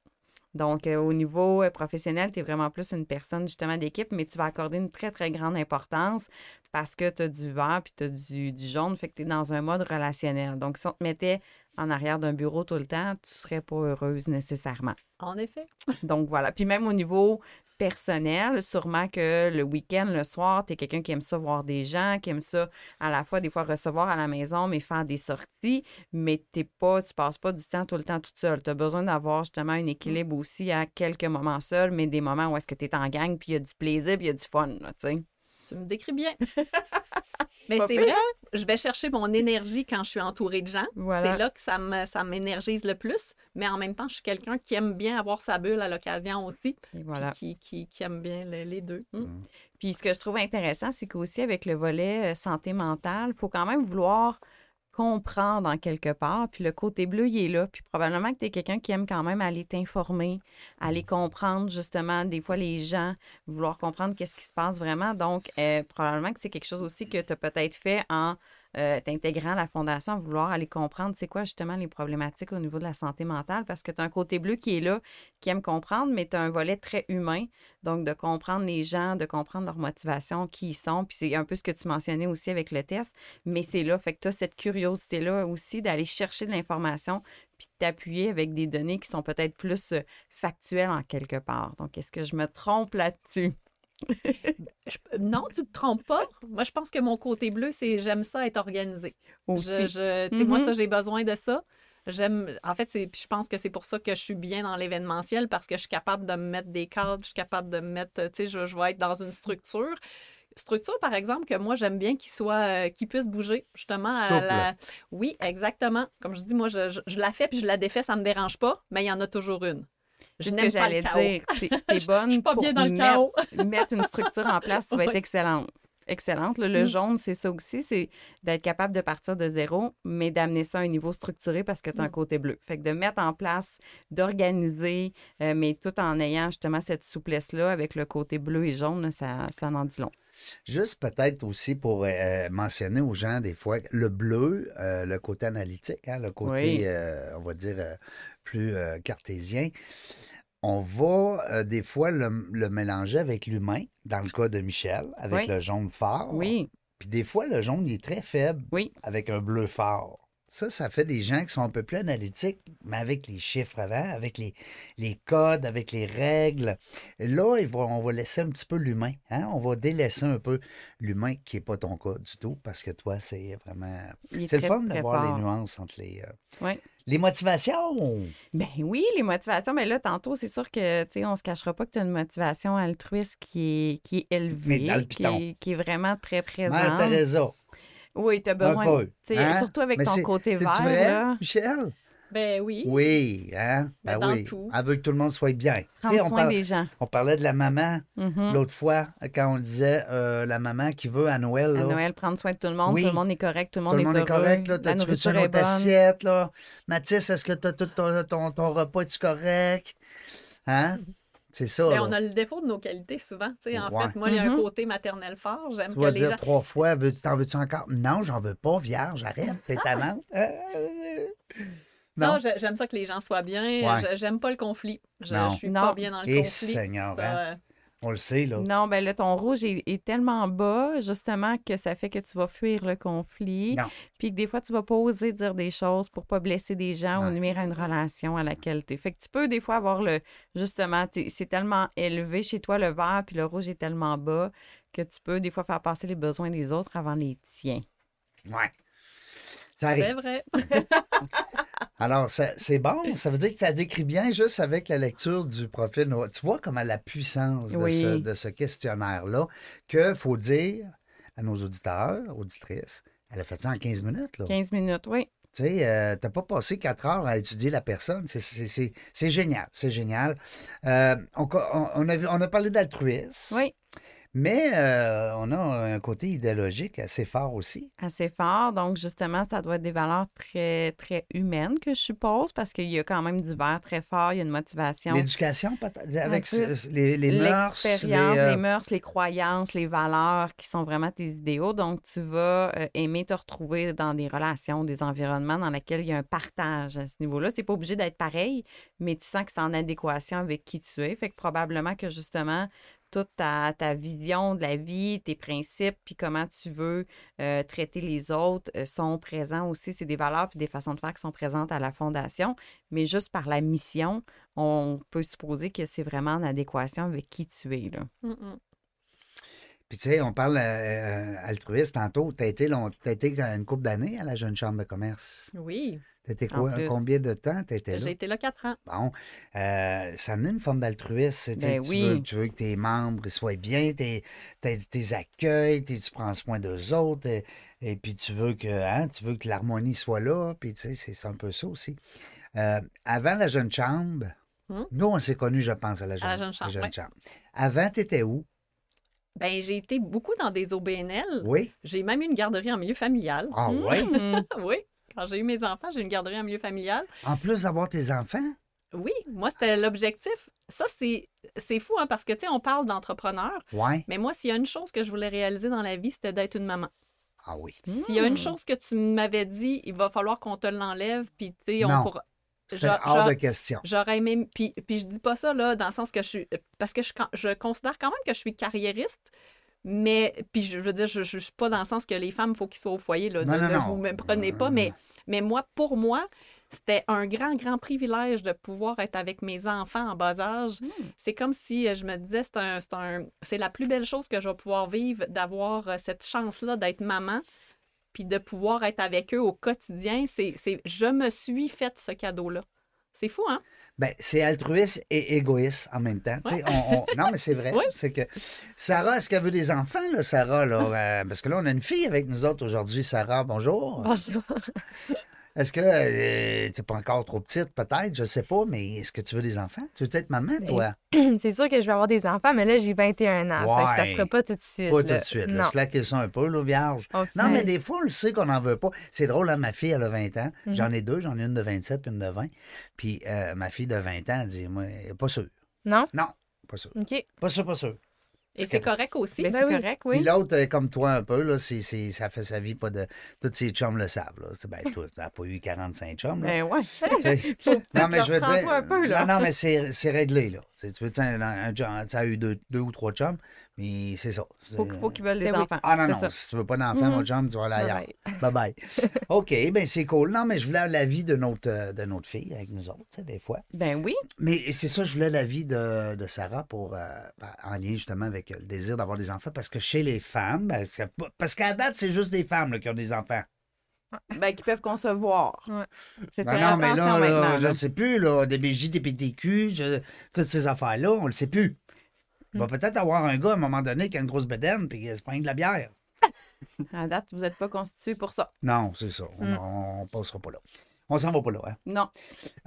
Donc, euh, au niveau euh, professionnel, tu es vraiment plus une personne justement d'équipe, mais tu vas accorder une très, très grande importance parce que tu as du vert puis tu as du, du jaune, fait que tu es dans un mode relationnel. Donc, si on te mettait en arrière d'un bureau tout le temps, tu serais pas heureuse nécessairement. En effet. Donc, voilà. Puis même au niveau personnel, sûrement que le week-end, le soir, tu es quelqu'un qui aime ça voir des gens, qui aime ça à la fois des fois recevoir à la maison, mais faire des sorties, mais t'es pas, tu passes pas du temps tout le temps toute seule. Tu as besoin d'avoir justement un équilibre aussi à quelques moments seuls, mais des moments où est-ce que tu es en gang, puis il y a du plaisir, puis il y a du fun, là, tu sais. Tu me décris bien. Mais c'est vrai, je vais chercher mon énergie quand je suis entourée de gens. Voilà. C'est là que ça me- ça m'énergise le plus. Mais en même temps, je suis quelqu'un qui aime bien avoir sa bulle à l'occasion aussi. Et puis voilà. Qui, qui, qui aime bien le- les deux. Mm. Puis ce que je trouve intéressant, c'est qu'aussi avec le volet euh, santé mentale, il faut quand même vouloir comprendre en quelque part. Puis le côté bleu, il est là. Puis probablement que tu es quelqu'un qui aime quand même aller t'informer, aller comprendre justement des fois les gens, vouloir comprendre qu'est-ce qui se passe vraiment. Donc, euh, probablement que c'est quelque chose aussi que tu as peut-être fait en euh, t'intégrant la fondation à vouloir aller comprendre c'est quoi justement les problématiques au niveau de la santé mentale parce que tu as un côté bleu qui est là, qui aime comprendre, mais tu as un volet très humain. Donc, de comprendre les gens, de comprendre leur motivation, qui ils sont. Puis c'est un peu ce que tu mentionnais aussi avec le test, mais c'est là. Fait que tu cette curiosité-là aussi d'aller chercher de l'information puis t'appuyer avec des données qui sont peut-être plus euh, factuelles en quelque part. Donc, est-ce que je me trompe là-dessus? Je- non, tu te trompes pas. Moi, je pense que mon côté bleu, c'est j'aime ça être organisé. Aussi. Je, Moi, Mhm. ça, j'ai besoin de ça. J'aime. En fait, je pense que c'est pour ça que je suis bien dans l'événementiel parce que je suis capable de me mettre des cadres, je suis capable de me mettre. Tu sais, je, je vais être dans une structure. Structure, par exemple, que moi, j'aime bien qu'il soit, euh, qu'il puisse bouger, justement. À Souple. la... Oui, exactement. Comme je dis, moi, je, je- je la fais puis je la défais, ça me dérange pas, mais il y en a toujours une. Je n'aime que pas j'allais dire. T'es, bonne Je suis pas pour bien dans le mettre- chaos. mettre une structure en place, tu vas être excellente. Excellente. là. Le Mm. jaune, c'est ça aussi, c'est d'être capable de partir de zéro, mais d'amener ça à un niveau structuré parce que tu as un Mm. côté bleu. Fait que de mettre en place, d'organiser, euh, mais tout en ayant justement cette souplesse-là avec le côté bleu et jaune, ça, ça en dit long. Juste peut-être aussi pour euh, mentionner aux gens des fois le bleu, euh, le côté analytique, hein, le côté, Oui. on va dire, plus cartésien. On va euh, des fois le, le mélanger avec l'humain, dans le cas de Michel, avec Oui. le jaune fort. Oui, Puis des fois, le jaune, il est très faible oui. avec un bleu fort. Ça, ça fait des gens qui sont un peu plus analytiques, mais avec les chiffres avant, avec les, les codes, avec les règles. Là, va- on va laisser un petit peu l'humain. hein? On va délaisser un peu l'humain, qui n'est pas ton cas du tout, parce que toi, c'est vraiment... C'est le fun de très voir fort. les nuances entre les... euh, Oui. Les motivations! Ben oui, les motivations. Mais là, tantôt, c'est sûr que, tu sais, on se cachera pas que tu as une motivation altruiste qui est, qui est élevée, qui est, qui est vraiment très Mère présente. Teresa, Oui, tu as un besoin, hein? surtout avec Mais ton côté vert, vrai, là. Michel? Ben oui. Oui, hein? Ben, Ben dans oui. tout. Elle veut que tout le monde soit bien. Prendre on, soin parle- des gens. on parlait de la maman Mhm. l'autre fois, quand on disait euh, la maman qui veut à Noël. À. Noël, prendre soin de tout le monde. Oui. Tout le monde est correct. Tout le Tout monde, le monde est, est heureux, correct. Là. La Tu veux nourriture une est autre assiette? Là? Mathis, est-ce que t'as tout ton, ton, ton repas? Es-tu correct? Hein? C'est ça. Ben, on a le défaut de nos qualités souvent. tu sais. En Ouais. fait, moi, il y a un Mhm. côté maternel fort. J'aime Tu que vas les dire gens. trois fois, veux, t'en veux-tu encore? Non, j'en veux pas, vierge, arrête, t'es talente. Non, non. je- j'aime ça que les gens soient bien. Ouais. J'aime pas le conflit. Je, Non. je suis Non. pas bien dans le Et conflit. Seigneur, hein? On le sait, là. Non, ben là, ton rouge est, est tellement bas, justement, que ça fait que tu vas fuir le conflit. Non. Puis que des fois, tu vas pas oser dire des choses pour pas blesser des gens ou nuire à une relation à laquelle tu Fait que tu peux des fois avoir le. Justement, c'est tellement élevé chez toi, le vert, puis le rouge est tellement bas que tu peux des fois faire passer les besoins des autres avant les tiens. Ouais. Ça arrive. C'est vrai. Alors, c'est bon. Ça veut dire que ça décrit bien juste avec la lecture du profil. Tu vois comment la puissance de, Oui. ce, de ce questionnaire-là, qu'il faut dire à nos auditeurs, auditrices, elle a fait ça en 15 minutes. Là. 15 minutes, oui. Tu sais, euh, t'as pas passé quatre heures à étudier la personne. C'est- génial. C'est génial. Euh, on, a, vu- on a parlé d'altruisme. Oui. Mais euh, on a un côté idéologique assez fort aussi. assez fort. Donc, justement, ça doit être des valeurs très, très humaines, que je suppose, parce qu'il y a quand même du vert très fort, il y a une motivation. L'éducation, peut-être, avec plus, les, les mœurs. L'expérience, les, euh, les mœurs, les croyances, les valeurs qui sont vraiment tes idéaux. Donc, tu vas euh, aimer te retrouver dans des relations, des environnements dans lesquels il y a un partage à ce niveau-là. C'est pas obligé d'être pareil, mais tu sens que c'est en adéquation avec qui tu es. Fait que probablement que justement, toute ta, ta vision de la vie, tes principes, puis comment tu veux euh, traiter les autres euh, sont présents aussi. C'est des valeurs puis des façons de faire qui sont présentes à la Fondation. Mais juste par la mission, on peut supposer que c'est vraiment en adéquation avec qui tu es. Là. Mm, mm. Puis, tu sais, on parle euh, altruiste tantôt. Tu as été, long- t'as été une couple d'années à la Jeune Chambre de commerce. Oui. En quoi? Combien de temps tu étais là? J'ai été là quatre ans. Bon, euh, ça est une forme d'altruisme. Ben tu, oui. veux, tu veux que tes membres soient bien, tes, tes, tes accueils, tes- tu prends soin d'eux autres, et, et puis tu veux que hein, tu veux que l'harmonie soit là, puis tu sais, c'est un peu ça aussi. Euh, avant la Jeune Chambre, Hmm? nous, on s'est connus, je pense, à la Jeune, la Jeune Chambre, ouais. Avant, tu étais où? Ben, j'ai été beaucoup dans des OBNL. Oui? J'ai même eu une garderie en milieu familial. Ah ouais? Hmm. oui. Quand j'ai eu mes enfants, j'ai une garderie en milieu familial. En plus d'avoir tes enfants? Oui, moi, c'était l'objectif. Ça, c'est fou, hein, parce que, tu sais, on parle d'entrepreneur, Ouais. mais moi, s'il y a une chose que je voulais réaliser dans la vie, c'était d'être une maman. Ah oui. S'il y a une Hmm. chose que tu m'avais dit, il va falloir qu'on te l'enlève, puis tu sais, on pourra. C'était hors de question. J'aurais aimé. Puis, puis je dis pas ça là, dans le sens que je suis. Parce que je, je considère quand même que je suis carriériste. Mais, puis je veux dire, je, je, suis pas dans le sens que les femmes, il faut qu'ils soient au foyer. Là, Non, ne non, ne non. vous me prenez pas. Mais, mais moi, pour moi, c'était un grand, grand privilège de pouvoir être avec mes enfants en bas âge. C'est comme si euh, je me disais, c'est un, c'est un, c'est la plus belle chose que je vais pouvoir vivre, d'avoir euh, cette chance-là d'être maman, puis de pouvoir être avec eux au quotidien. C'est, c'est, je me suis fait ce cadeau-là. C'est fou, hein? Ben, c'est altruiste et égoïste en même temps. On- on- Non, mais c'est vrai. Ouais. C'est que Sarah, est-ce qu'elle veut des enfants, là, Sarah? Là? Euh, parce que là, on a une fille avec nous autres aujourd'hui. Sarah, bonjour. Bonjour. Est-ce que euh, tu n'es pas encore trop petite, peut-être? Je sais pas, mais est-ce que tu veux des enfants? Tu veux être maman, toi? C'est sûr que je vais avoir des enfants, mais là, j'ai 21 ans. Fait que ça Ouais. sera pas tout de suite. Pas tout de suite. Là. Slacker ça un peu, là, vierge. On Non, mais des fois, on le sait qu'on n'en veut pas. C'est drôle, hein, ma fille, elle a 20 ans. Mhm. J'en ai deux. J'en ai une de 27 puis une de 20. Puis euh, ma fille de 20 ans, elle dit, moi, pas sûr. Non? Non, pas sûr. OK. Pas sûr, pas sûr. Et c'est correct aussi. Ben, c'est oui. correct, Puis oui. l'autre, euh, comme toi un peu, là, c'est, c'est- ça fait sa vie pas de. Tous ses chums le savent. Là. C'est- Ben, toi, tu n'as pas eu 45 chums. Là. Ben ouais. Tu sais. non, mais je veux dire. reprends-toi un peu, là. Non, non, mais c'est, c'est réglé, là. Tu tu veux dire, un, un, chum, tu as eu deux, deux ou trois chums, mais c'est ça. Faut, faut qu'ils veulent des Ben oui. enfants. Ah non, non, ça. si tu veux pas d'enfant, mon chum, tu vas aller ailleurs. Bye Bye bye. OK, ben c'est cool. Non, mais je voulais l'avis de notre, de notre fille avec nous autres, tu sais, des fois. Ben oui. Mais c'est ça, je voulais l'avis de, de Sarah pour, euh, en lien justement avec le désir d'avoir des enfants. Parce que chez les femmes, ben, parce qu'à date, c'est juste des femmes là, qui ont des enfants. Ben, qui peuvent concevoir. Ouais. C'est Non, mais là, je ne sais plus, là, DBJ, DPTQ, je- toutes ces affaires-là, on ne le sait plus. Il va peut-être avoir un gars à un moment donné qui a une grosse bedaine puis qui se prend de la bière. À date, vous n'êtes pas constitué pour ça. Non, c'est ça. On, Mm. on passera pas là. On s'en va pas là. Hein? Non.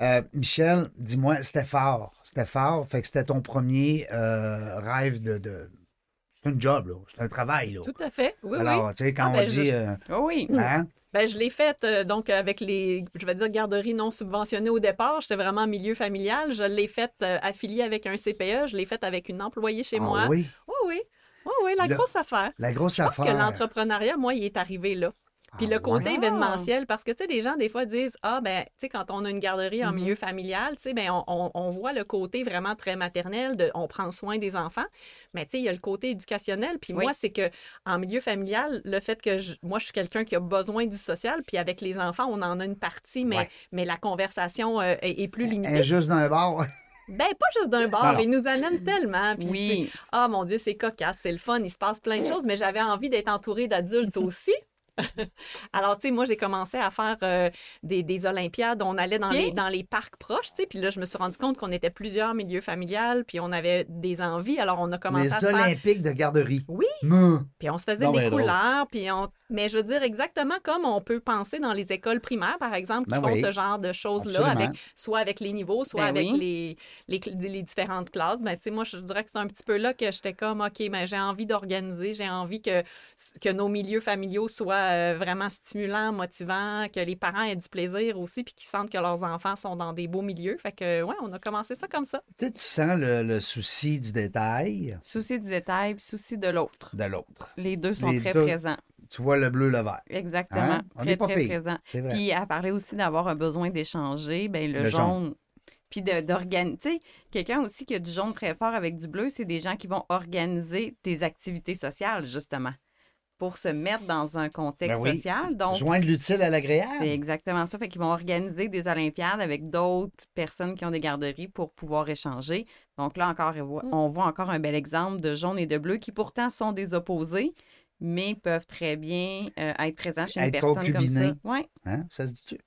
Euh, Michel, dis-moi, c'était fort. C'était fort. Fait que c'était ton premier euh, rêve de. de... C'est un job, là. C'est un travail, là. Tout à fait. Oui, oui. Alors, tu sais, quand Ah, on ben, je- dit. euh, Oh oui. hein? Ben, je l'ai faite euh, donc avec les, je vais dire, garderies non subventionnées au départ. J'étais vraiment en milieu familial. Je l'ai faite euh, affiliée avec un CPE. Je l'ai faite avec une employée chez Ah moi. oui, Oui, oui. Oui, oui, la Le- grosse affaire. la grosse Je affaire. que l'entrepreneuriat, moi, il est arrivé là. Puis Ah le côté ouais? événementiel, parce que, tu sais, les gens, des fois, disent Ah, ben, tu sais, quand on a une garderie en Mhm. milieu familial, tu sais, ben, on, on- on voit le côté vraiment très maternel, de, on prend soin des enfants. Mais, tu sais, il y a le côté éducationnel. Puis Oui. moi, c'est que en milieu familial, le fait que je- moi, je suis quelqu'un qui a besoin du social, puis avec les enfants, on en a une partie, mais, Ouais. mais la conversation euh, est, est plus limitée. Injuste d'un bord. Ben, pas juste d'un bord, Alors. ils nous amènent tellement. Puis Oui. ah mon Dieu, c'est cocasse, c'est le fun, il se passe plein de choses, mais j'avais envie d'être entourée d'adultes aussi. Alors, tu sais, moi, j'ai commencé à faire euh, des, des Olympiades. On allait dans, les, dans les parcs proches, tu sais. Puis là, je me suis rendu compte qu'on était plusieurs milieux familiales, puis on avait des envies. Alors, on a commencé Les à faire. Olympiques de garderie. Oui. Meuh. Puis on se faisait Non, des ben, couleurs, puis on... Mais je veux dire, exactement comme on peut penser dans les écoles primaires, par exemple, qui Ben font oui. ce genre de choses-là, avec, soit avec les niveaux, soit Ben avec oui. les, les, les différentes classes. Ben, tu sais, moi, je dirais que c'est un petit peu là que j'étais comme, OK, mais j'ai envie d'organiser, j'ai envie que, que nos milieux familiaux soient euh, vraiment stimulants, motivants, que les parents aient du plaisir aussi, puis qu'ils sentent que leurs enfants sont dans des beaux milieux. Fait que, ouais, on a commencé ça comme ça. Sais, tu sens le, le souci du détail Souci du détail, puis souci de l'autre. de l'autre. Les deux sont Les très deux. présents. Tu vois le bleu, le vert. Exactement. Hein? On Très, est pas très pire. présent. Vrai. Puis, elle parlait aussi d'avoir un besoin d'échanger. Ben, le, Le jaune. jaune. Puis de- d'organiser. Tu sais, quelqu'un aussi qui a du jaune très fort avec du bleu, c'est des gens qui vont organiser des activités sociales, justement, pour se mettre dans un contexte Ben oui. social. Donc, Joindre l'utile à c'est l'agréable. exactement ça. Fait qu'ils vont organiser des Olympiades avec d'autres personnes qui ont des garderies pour pouvoir échanger. Donc là encore, on voit- Mm. encore un bel exemple de jaune et de bleu qui pourtant sont des opposés, mais peuvent très bien euh, être présents chez une Être personne comme ça. Ouais. Hein? Ça se dit-tu?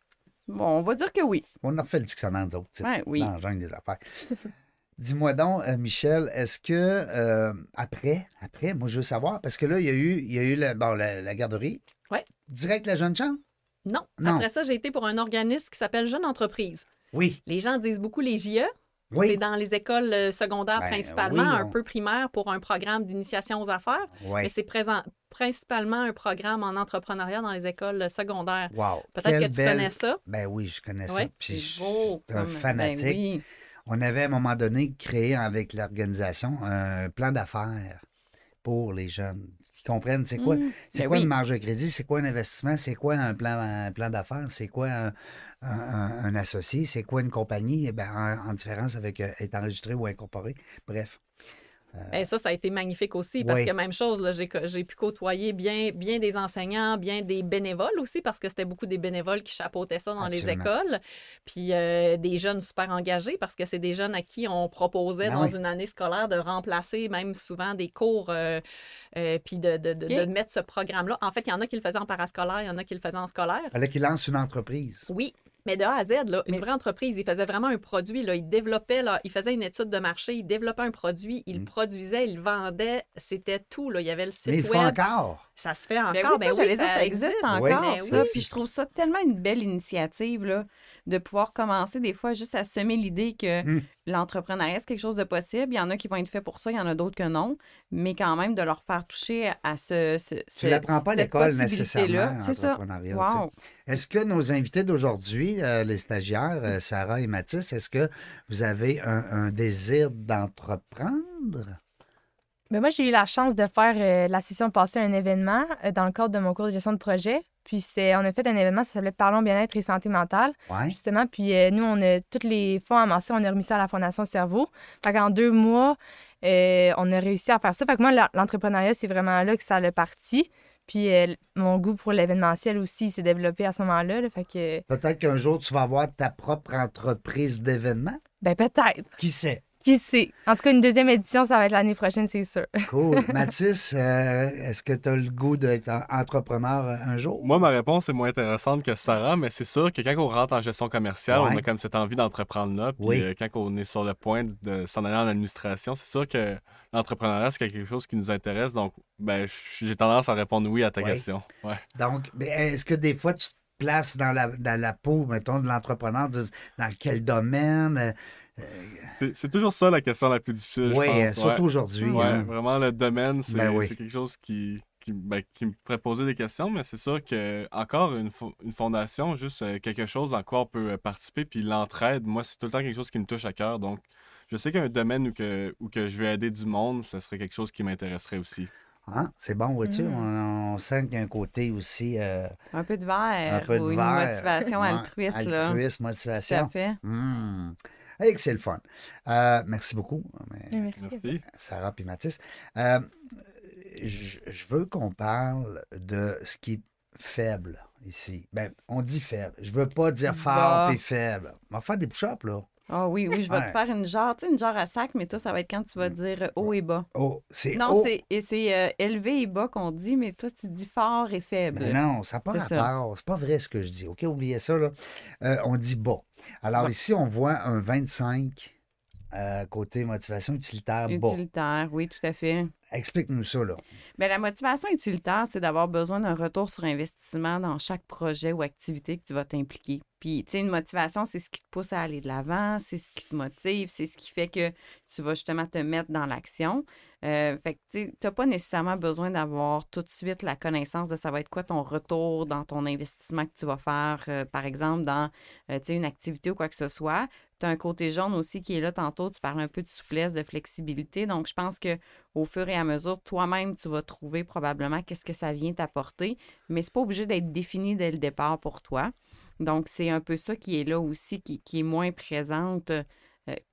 Bon, on va dire que oui. On a refait le dictionnaire, nous autres. tu sais, Ouais, oui. Dans jungle des affaires. Dis-moi donc, euh, Michel, est-ce que euh, après, après, moi je veux savoir, parce que là, il y a eu, il y a eu la, bon, la, la garderie. Ouais. Direct la jeune chambre? Non. Non. Après ça, j'ai été pour un organisme qui s'appelle Jeune Entreprise. Oui. Les gens disent beaucoup les JE. C'est Oui. dans les écoles euh, secondaires Ben, principalement, oui, un peu primaires pour un programme d'initiation aux affaires, Oui. mais c'est présent, principalement un programme en entrepreneuriat dans les écoles secondaires. Wow. Peut-être que tu belle- connais ça. Ben oui, je connais ça. Puis C'est je suis un fanatique. Ben oui. On avait à un moment donné créé avec l'organisation un plan d'affaires pour les jeunes qu'ils comprennent c'est quoi, Mm. c'est Ben quoi oui. une marge de crédit, c'est quoi un investissement, c'est quoi un plan, un plan d'affaires, c'est quoi un, un- un- un associé, c'est quoi une compagnie, eh ben, en, en différence avec euh, être enregistré ou incorporé. Bref. Ben, ça, ça a été magnifique aussi parce Oui. que même chose, j'ai, pu côtoyer bien, bien des enseignants, bien des bénévoles aussi parce que c'était beaucoup des bénévoles qui chapeautaient ça dans les écoles. Puis euh, des jeunes super engagés parce que c'est des jeunes à qui on proposait Ben dans oui. une année scolaire de remplacer même souvent des cours euh, euh, puis de, de, de- Ok. de mettre ce programme-là. En fait, il y en a qui le faisaient en parascolaire, il y en a qui le faisaient en scolaire. Fallait qu'ils lancent une entreprise. Oui, mais de A à Z, là, une Mais- vraie entreprise, il faisait vraiment un produit. Là, il développait, là, il faisait une étude de marché, il développait un produit, il le produisait, il le vendait, c'était tout. Là. Il y avait le. Mais site ils le font web. encore. Ça se fait Ben encore. oui, Ben ça, oui, ça ça existe existe. encore, Oui. Ça. oui. Puis je trouve ça tellement une belle initiative, là, de pouvoir commencer des fois juste à semer l'idée que Mm. l'entrepreneuriat, c'est quelque chose de possible. Il y en a qui vont être faits pour ça, il y en a d'autres que non. Mais quand même, de leur faire toucher à ce. ce Tu ce- l'apprends pas à cette l'école nécessairement, C'est ça. Wow. Est-ce que nos invités d'aujourd'hui, euh, les stagiaires, euh, Sarah et Mathis, est-ce que vous avez un, un désir d'entreprendre? Ben, moi, j'ai eu la chance de faire euh, la session passée un événement euh, dans le cadre de mon cours de gestion de projet. Puis c'était, on a fait un événement, ça s'appelait Parlons bien-être et santé mentale, Oui. justement. Puis euh, nous, on a tous les fonds amassés, on a remis ça à la Fondation Cerveau. Fait qu'en deux mois, euh, on a réussi à faire ça. Fait que moi, l'entrepreneuriat, c'est vraiment là que ça a parti. Puis euh, mon goût pour l'événementiel aussi s'est développé à ce moment-là. là. Fait que, Peut-être qu'un jour, tu vas avoir ta propre entreprise d'événements. ben peut-être. Qui sait? Qui sait? En tout cas, une deuxième édition, ça va être l'année prochaine, c'est sûr. Cool. Mathis, euh, est-ce que tu as le goût d'être en- entrepreneur euh, un jour? Moi, ma réponse est moins intéressante que Sarah, mais c'est sûr que quand on rentre en gestion commerciale, Ouais. on a comme cette envie d'entreprendre là. Puis Oui. euh, quand on est sur le point de s'en aller en administration, c'est sûr que l'entrepreneuriat, c'est quelque chose qui nous intéresse. Donc, ben, j'ai tendance à répondre oui à ta Ouais. question. Ouais. Donc, mais est-ce que des fois, tu te places dans la, dans la peau, mettons, de l'entrepreneur, dans quel domaine? Euh, C'est c'est toujours ça la question la plus difficile. je oui, pense. Ouais. surtout aujourd'hui. Ouais, hein. vraiment, le domaine, c'est Ben oui. c'est quelque chose qui, qui, ben, qui me ferait poser des questions, mais c'est sûr que encore une, fo- une fondation, juste euh, quelque chose dans quoi on peut euh, participer, puis l'entraide, moi, c'est tout le temps quelque chose qui me touche à cœur. Donc, je sais qu'un domaine où, que, où que je vais aider du monde, ce serait quelque chose qui m'intéresserait aussi. Hein? C'est bon, vois-tu? Mm. On, on sent qu'il y a un côté aussi. euh, Un peu de un verre peu de ou une motivation Ouais, altruiste. Là. Altruisme, Tout à motivation. fait. Hmm. Hey, que c'est le fun. Euh, merci beaucoup, mais- Merci. Merci. Sarah puis Mathis. Euh, je, je veux qu'on parle de ce qui est faible ici. Ben, on dit faible. Je veux pas dire fort Bah. puis faible. On va faire des push-ups, là. Ah oui, oui, je vais Ouais. te faire une jarre, tu sais, une jarre à sac, mais toi, ça va être quand tu vas dire euh, haut et bas. Oh, c'est Non, haut. c'est euh, élevé et bas qu'on dit, mais toi, tu dis fort et faible. Ben non, ça n'a pas C'est rapport. C'est pas vrai ce que je dis. OK, oubliez ça, là. Euh, on dit bas. Alors Ouais. ici, on voit un 25 euh, côté motivation utilitaire bas. Utilitaire, oui, tout à fait. Explique-nous ça, là. Bien, la motivation utilitaire, c'est d'avoir besoin d'un retour sur investissement dans chaque projet ou activité que tu vas t'impliquer. Puis, tu sais, une motivation, c'est ce qui te pousse à aller de l'avant, c'est ce qui te motive, c'est ce qui fait que tu vas justement te mettre dans l'action. Euh, fait que, tu n'as pas nécessairement besoin d'avoir tout de suite la connaissance de ça va être quoi ton retour dans ton investissement que tu vas faire, euh, par exemple, dans, euh, une activité ou quoi que ce soit. Tu as un côté jaune aussi qui est là tantôt. Tu parles un peu de souplesse, de flexibilité. Donc, je pense que au fur et à mesure, toi-même, tu vas trouver probablement qu'est-ce que ça vient t'apporter, mais c'est pas obligé d'être défini dès le départ pour toi. Donc, c'est un peu ça qui est là aussi, qui, qui est moins présente. Euh,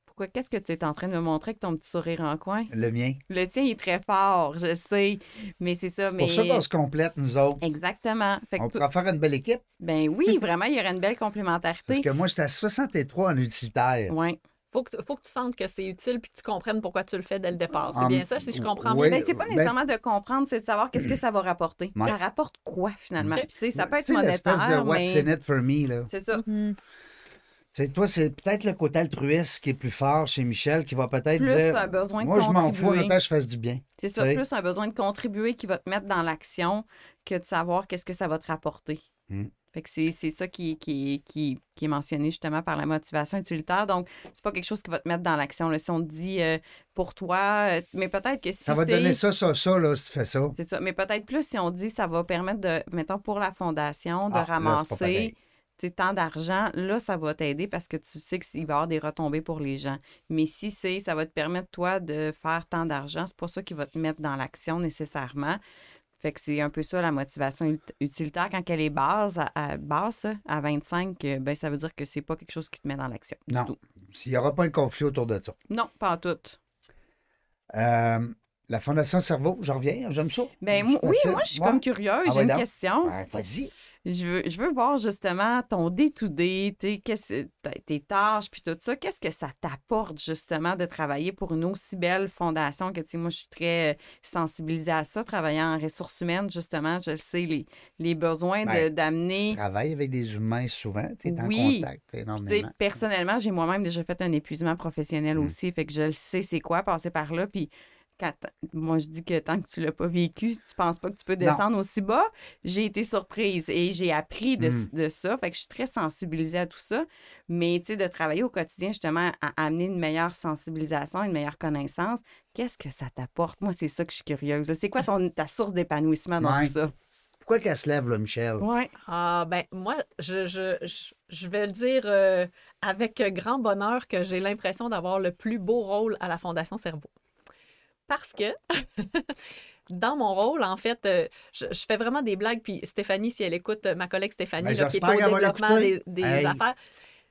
pourquoi? Qu'est-ce que tu es en train de me montrer avec ton petit sourire en coin? Le mien. Le tien il est très fort, je sais, mais c'est ça. Mais... pour ça qu'on se complète, nous autres. Exactement. Fait que On pourra faire une belle équipe. Ben oui, vraiment, il y aurait une belle complémentarité. Parce que moi, j'étais à 63 en utilitaire. Ouais. Faut que, tu- faut que tu sentes que c'est utile puis que tu comprennes pourquoi tu le fais dès le départ. C'est Um, bien ça, si je comprends oui. bien. Ben, c'est pas ben- nécessairement de comprendre, c'est de savoir qu'est-ce que ça va rapporter. Ouais. Ça rapporte quoi, finalement? Puis, ça peut être monétaire, de what's mais... in it for me, là. C'est ça. Tu sais, toi, c'est peut-être le côté altruiste qui est plus fort chez Michel, qui va peut-être Plus dire... un besoin de Moi, je m'en fous, que je fasse du bien. C'est ça, plus un besoin de contribuer qui va te mettre dans l'action que de savoir qu'est-ce que ça va te rapporter. Mm. Fait que c'est ça qui, qui, qui, qui est mentionné justement par la motivation utilitaire. Donc, c'est pas quelque chose qui va te mettre dans l'action. Si on te dit euh, pour toi, euh, mais peut-être que si Ça va te donner ça, ça, ça, là, si tu fais ça. C'est ça. Mais peut-être plus si on dit ça va permettre de, mettons, pour la fondation, de Ah, ramasser tant d'argent, là, ça va t'aider parce que tu sais qu'il va y avoir des retombées pour les gens. Mais si c'est, ça va te permettre, toi, de faire tant d'argent, c'est pas ça qui va te mettre dans l'action nécessairement. Fait que c'est un peu ça la motivation ut- utilitaire. Quand elle est basse, à, à- basse, à 25, euh, ben, ça veut dire que c'est pas quelque chose qui te met dans l'action. du Non. tout. Il n'y aura pas un conflit autour de ça. Non, pas en tout. Euh, la Fondation Cerveau, j'en reviens, j'aime ça. Ben, Je moi- oui, moi, je suis comme curieuse. Ah J'ai une question. Ouais, Vas-y. Je veux, je veux voir justement ton day-to-day, tes, tâches, puis tout ça. Qu'est-ce que ça t'apporte justement de travailler pour une aussi belle fondation que, tu sais, moi, je suis très euh, sensibilisée à ça, travailler en ressources humaines, justement. Je sais les, les besoins de- Ben, d'amener. Travaille avec des humains souvent, tu es en contact énormément. personnellement, j'ai moi-même déjà fait un épuisement professionnel Mm. aussi, fait que je sais c'est quoi passer par là. Puis moi, je dis que tant que tu l'as pas vécu, tu penses pas que tu peux Non. descendre aussi bas. J'ai été surprise et j'ai appris de, Mm. de ça. Fait que je suis très sensibilisée à tout ça. Mais tu sais, de travailler au quotidien justement à amener une meilleure sensibilisation, une meilleure connaissance, qu'est-ce que ça t'apporte? Moi, c'est ça que je suis curieuse. C'est quoi ton, ta source d'épanouissement dans Ouais. tout ça? Pourquoi qu'elle se lève, là, Michel? Ouais. Ah, ben, moi, je, je, je, je vais le dire euh, avec grand bonheur que j'ai l'impression d'avoir le plus beau rôle à la Fondation Cerveau. Parce que, dans mon rôle, en fait, euh, je, je fais vraiment des blagues. Puis Stéphanie, si elle écoute, euh, ma collègue Stéphanie, Ben, là, qui est au développement des, l'écouter. des Hey. affaires.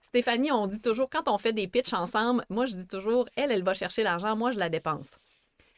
Stéphanie, on dit toujours, quand on fait des pitchs ensemble, moi, je dis toujours, elle, elle va chercher l'argent, moi, je la dépense.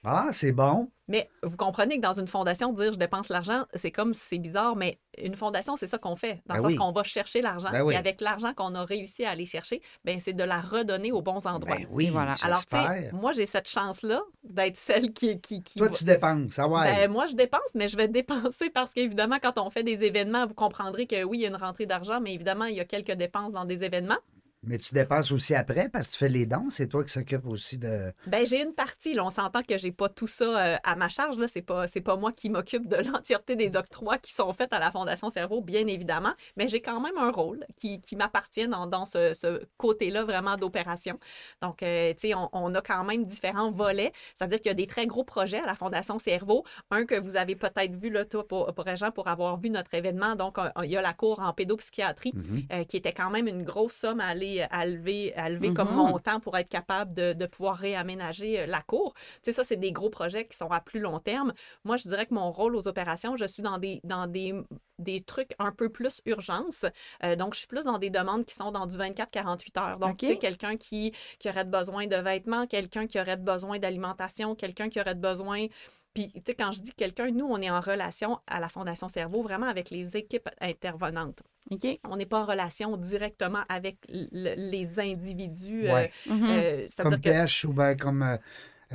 Ah, c'est bon. Mais vous comprenez que dans une fondation, dire je dépense l'argent, c'est comme c'est bizarre, mais une fondation, c'est ça qu'on fait. Dans Ben le sens oui. qu'on va chercher l'argent. Ben oui. Et avec l'argent qu'on a réussi à aller chercher, ben c'est de la redonner aux bons endroits. Ben oui, voilà. Alors, tu sais, moi, j'ai cette chance-là d'être celle qui. qui, qui Toi, tu dépenses, ça va. Ben, moi, je dépense, mais je vais dépenser parce qu'évidemment, quand on fait des événements, vous comprendrez que oui, il y a une rentrée d'argent, mais évidemment, il y a quelques dépenses dans des événements. Mais tu dépenses aussi après parce que tu fais les dons. C'est toi qui s'occupe aussi de. Ben, j'ai une partie. Là, on s'entend que j'ai pas tout ça euh, à ma charge. Là, c'est pas, c'est pas moi qui m'occupe de l'entièreté des octrois qui sont faits à la Fondation Cerveau, bien évidemment. Mais j'ai quand même un rôle qui, qui m'appartient dans, dans ce, ce côté-là vraiment d'opération. Donc, euh, tu sais, on, on a quand même différents volets. C'est-à-dire qu'il y a des très gros projets à la Fondation Cerveau. Un que vous avez peut-être vu, là, toi, pour, pour Régent, pour avoir vu notre événement. Donc, il y a la cour en pédopsychiatrie euh, qui était quand même une grosse somme à aller à lever, à lever comme Mhm. montant pour être capable de, de pouvoir réaménager euh, la cour. Tu sais, ça, c'est des gros projets qui sont à plus long terme. Moi, je dirais que mon rôle aux opérations, je suis dans des, dans des, des trucs un peu plus urgence. Euh, donc, je suis plus dans des demandes qui sont dans du 24-48 heures. Donc, OK. tu sais, quelqu'un qui, qui aurait besoin de vêtements, quelqu'un qui aurait besoin d'alimentation, quelqu'un qui aurait besoin puis, tu sais, quand je dis quelqu'un, nous, on est en relation à la Fondation Cerveau, vraiment avec les équipes intervenantes. OK. On n'est pas en relation directement avec le- les individus. euh, euh, Comme que pêche ou bien comme, euh,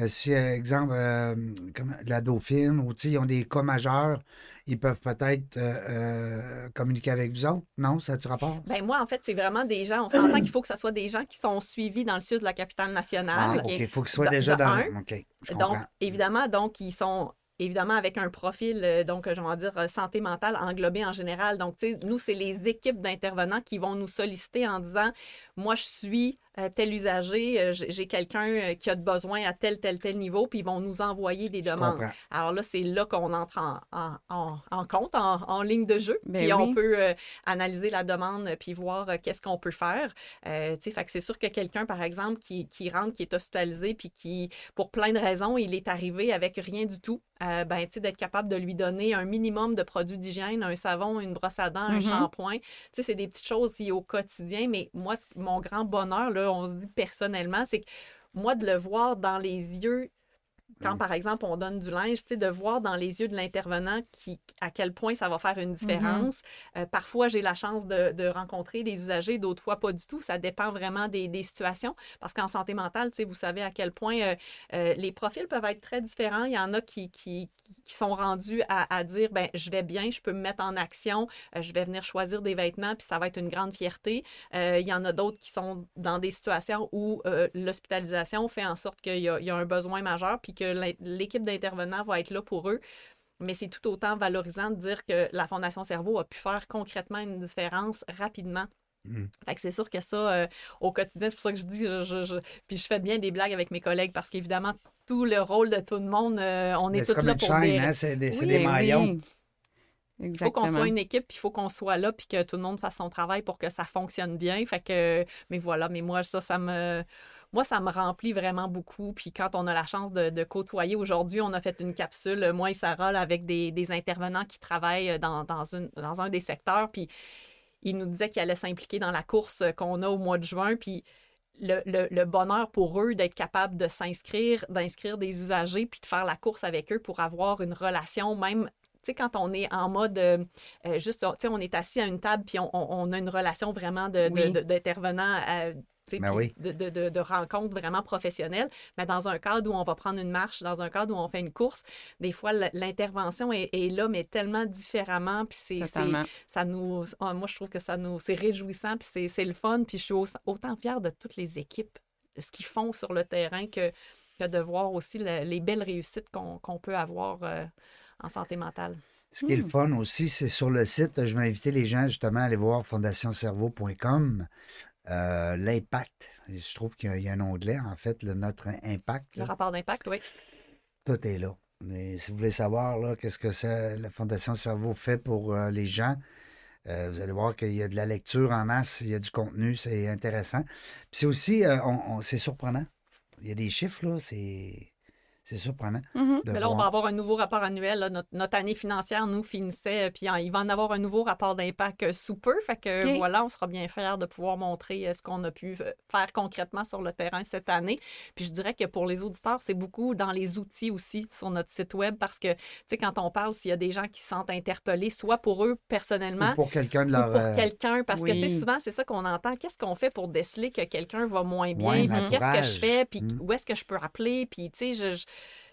si, euh, exemple, euh, comme la Dauphine ou ils ont des cas majeurs, ils peuvent peut-être euh, euh, communiquer avec vous autres. Non, ça tu rapport? Ben moi, en fait, c'est vraiment des gens, on s'entend qu'il faut que ce soit des gens qui sont suivis dans le sud de la capitale Ah, nationale. OK. Il faut qu'ils soient De- déjà de dans. un. OK. Je Donc, comprends. évidemment, donc, ils sont évidemment avec un profil, donc, je vais dire, santé mentale englobé en général. Donc, tu sais, nous, c'est les équipes d'intervenants qui vont nous solliciter en disant, moi, je suis euh, tel usager, euh, j'ai quelqu'un euh, qui a de besoin à tel, tel, tel niveau, puis ils vont nous envoyer des demandes. Alors là, c'est là qu'on entre en, en- en- en compte, en, en ligne de jeu. Ben puis on peut euh, analyser la demande, puis voir qu'est-ce qu'on peut faire. Euh, tu sais, fait que c'est sûr que quelqu'un, par exemple, qui, qui rentre, qui est hospitalisé, puis qui, pour plein de raisons, il est arrivé avec rien du tout, euh, ben, tu sais, d'être capable de lui donner un minimum de produits d'hygiène, un savon, une brosse à dents, un Mhm. shampoing. Tu sais, c'est des petites choses au quotidien, mais moi, mon grand bonheur, là, on se dit personnellement, c'est que moi, de le voir dans les yeux quand, Mm. par exemple, on donne du linge, de voir dans les yeux de l'intervenant qui, à quel point ça va faire une différence. Euh, parfois, j'ai la chance de, de rencontrer des usagers, d'autres fois pas du tout. Ça dépend vraiment des, des situations. Parce qu'en santé mentale, vous savez à quel point euh, euh, les profils peuvent être très différents. Il y en a qui, qui, qui- sont rendus à, à dire, ben je vais bien, je peux me mettre en action, je vais venir choisir des vêtements, puis ça va être une grande fierté. Il y en a d'autres qui sont dans des situations où l'hospitalisation fait en sorte qu'il y, y a un besoin majeur, puis que l'équipe d'intervenants va être là pour eux. Mais c'est tout autant valorisant de dire que la Fondation Cerveau a pu faire concrètement une différence rapidement. Mm. Fait que c'est sûr que ça, euh, au quotidien, c'est pour ça que je dis, je, je- je- puis je fais bien des blagues avec mes collègues parce qu'évidemment, tout le rôle de tout le monde, euh, on est tous comme là une pour chaîne, des... hein? C'est des, Oui, des maillons. oui. Il faut qu'on soit une équipe, puis il faut qu'on soit là, puis que tout le monde fasse son travail pour que ça fonctionne bien. Fait que, mais voilà, mais moi, ça, ça me, moi, ça me remplit vraiment beaucoup. Puis quand on a la chance de, de côtoyer, aujourd'hui, on a fait une capsule, moi et Sarah, là, avec des, des intervenants qui travaillent dans, dans, une, dans un des secteurs. Puis ils nous disaient qu'ils allaient s'impliquer dans la course qu'on a au mois de juin. Puis le, le- le bonheur pour eux d'être capable de s'inscrire, d'inscrire des usagers, puis de faire la course avec eux pour avoir une relation même. Tu sais, quand on est en mode euh, euh, juste, tu sais, on est assis à une table puis on, on- on a une relation vraiment de- de- Oui. de- Ben oui. de, de, de, de rencontre vraiment professionnelle. Mais dans un cadre où on va prendre une marche, dans un cadre où on fait une course, des fois, l'intervention est, est là, mais tellement différemment. Puis c'est, ça nous, ah, moi, je trouve que ça nous, c'est réjouissant, puis c'est, c'est le fun, puis je suis au- autant fière de toutes les équipes, ce qu'ils font sur le terrain, que, que de voir aussi le- les belles réussites qu'on, peut avoir euh, en santé mentale. Ce qui est le fun aussi, c'est sur le site, je vais inviter les gens justement à aller voir fondationcerveau.com, euh, l'impact. Je trouve qu'il y a- il y a un onglet, en fait, le notre impact. Le là. rapport d'impact, oui. Tout est là. Mais si vous voulez savoir qu'est-ce que la Fondation Cerveau fait pour euh, les gens, euh, vous allez voir qu'il y a de la lecture en masse, il y a du contenu, c'est intéressant. Puis c'est aussi, c'est surprenant. Il y a des chiffres, là, c'est, c'est surprenant. De Mais là, on va voir. avoir un nouveau rapport annuel. là. Notre, notre année financière, nous, finissait, euh, puis il va en avoir un nouveau rapport d'impact euh, sous peu. Fait que voilà, on sera bien fiers de pouvoir montrer euh, ce qu'on a pu faire concrètement sur le terrain cette année. Puis je dirais que pour les auditeurs, c'est beaucoup dans les outils aussi sur notre site web parce que, tu sais, quand on parle, s'il y a des gens qui se sentent interpellés, soit pour eux personnellement, Ou pour quelqu'un de ou leur. pour euh, quelqu'un, parce que tu sais, souvent, c'est ça qu'on entend. Qu'est-ce qu'on fait pour déceler que quelqu'un va moins bien? Ouais, puis qu'est-ce que je fais? Puis Mm. où est-ce que je peux appeler? Puis, tu sais, je, je-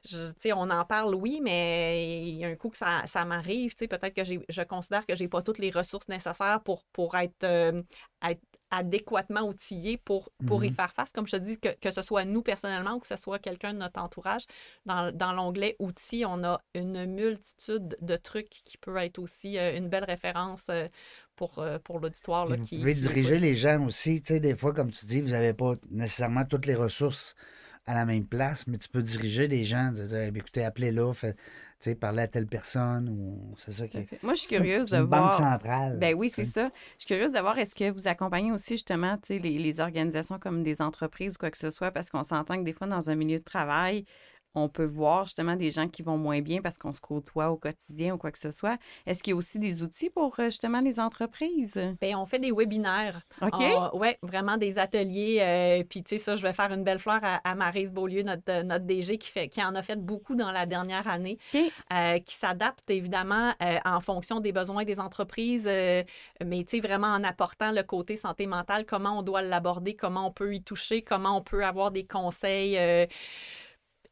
je- on en parle, oui, mais il y a un coup que ça, ça m'arrive. Peut-être que je considère que j'ai pas toutes les ressources nécessaires pour, pour être, euh, être adéquatement outillé pour, pour y Mhm. faire face. Comme je te dis, que, que ce soit nous personnellement ou que ce soit quelqu'un de notre entourage, dans, dans l'onglet outils, on a une multitude de trucs qui peut être aussi euh, une belle référence euh, pour, euh, pour l'auditoire. qui- vous pouvez qui diriger écoute. les gens aussi. Tu sais, des fois, comme tu dis, vous n'avez pas nécessairement toutes les ressources à la même place, mais tu peux diriger les gens, dire, dire, Eh, écoutez, appelez-là, fait, tu sais, parlez à telle personne, ou c'est ça qui est. Moi, je suis curieuse de une banque voir. centrale. Ben oui, c'est ça. Je suis curieuse de voir, est-ce que vous accompagnez aussi justement les organisations comme des entreprises ou quoi que ce soit, parce qu'on s'entend que des fois, dans un milieu de travail, on peut voir justement des gens qui vont moins bien parce qu'on se côtoie au quotidien ou quoi que ce soit. Est-ce qu'il y a aussi des outils pour euh, justement les entreprises? Ben, on fait des webinaires. OK. oui, vraiment des ateliers. euh, Puis, tu sais, ça, je vais faire une belle fleur à, à Maryse Beaulieu, notre, euh, notre DG, qui, fait, qui en a fait beaucoup dans la dernière année, euh, qui s'adapte évidemment euh, en fonction des besoins des entreprises, mais tu sais, vraiment en apportant le côté santé mentale, comment on doit l'aborder, comment on peut y toucher, comment on peut avoir des conseils.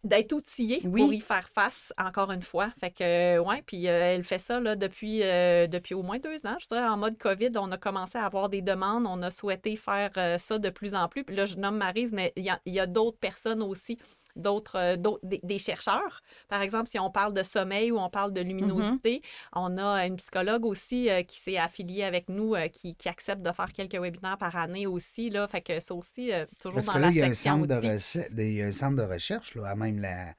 D'être outillé Oui. pour y faire face, encore une fois. Fait que, euh, ouais, puis euh, elle fait ça là, depuis, euh, depuis au moins deux ans. Je dirais, en mode COVID, on a commencé à avoir des demandes. On a souhaité faire euh, ça de plus en plus. Puis là, je nomme Marise, mais il y a, il y a d'autres personnes aussi, d'autres, euh, des, des chercheurs. Par exemple, si on parle de sommeil ou on parle de luminosité, on a une psychologue aussi euh, qui s'est affiliée avec nous, euh, qui, qui accepte de faire quelques webinaires par année aussi. Là. Fait que ça aussi, euh, toujours Parce dans que la là, il y a un section centre de recherche, il y a un centre de recherche, là, à même la.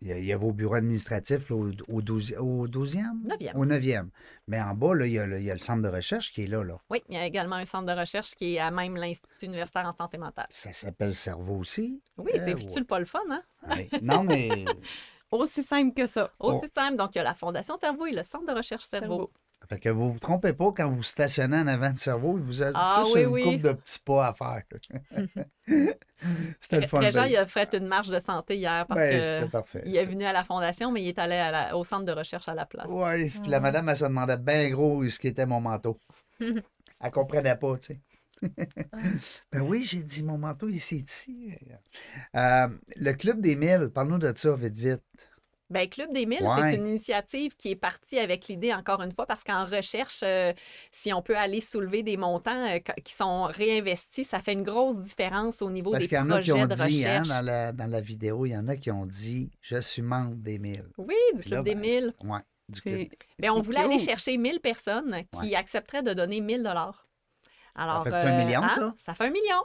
Il y, a, il y a vos bureaux administratifs là, au, au, 12, au 12e? Neuvième. Au 9e. Mais en bas, là, il, y a le, il y a le centre de recherche qui est là. là. Oui, il y a également un centre de recherche qui est à même l'Institut universitaire en santé mentale. Ça s'appelle cerveau aussi. Oui, Euh, c'est puis-tu le pas le fun, hein? ouais. Non, mais. Aussi simple que ça. Au Oh. système, donc il y a la Fondation Cerveau et le Centre de recherche Cerveau. Cerveau. Fait que vous vous trompez pas quand vous stationnez en avant du cerveau, il vous a Ah plus oui, une oui. couple de petits pas à faire. C'était le fun. Régent, il a fait une marche de santé hier parce Ben, que c'était parfait. il est venu à la Fondation, mais il est allé à la- au centre de recherche à la place. Oui, puis la madame, elle se demandait bien gros ce qui était mon manteau. elle comprenait pas, tu sais. ben oui, j'ai dit, mon manteau, il c'est ici. Euh, le Club des Mille, parle-nous de ça vite, vite. Ben, Club des Mille, Ouais. c'est une initiative qui est partie avec l'idée, encore une fois, parce qu'en recherche, euh, si on peut aller soulever des montants euh, qu- qui sont réinvestis, ça fait une grosse différence au niveau Parce des qu'il y en a qui projets ont de dit, hein, recherche. dans, la, dans la vidéo, il y en a qui ont dit, je suis membre des Mille. Oui, du Puis là, Club des ben, Mille. Ouais, du club. Ben, on voulait aller chercher 1000 personnes qui Ouais. accepteraient de donner 1000 dollars. Alors, fait-tu un million, ça? Ça fait un million.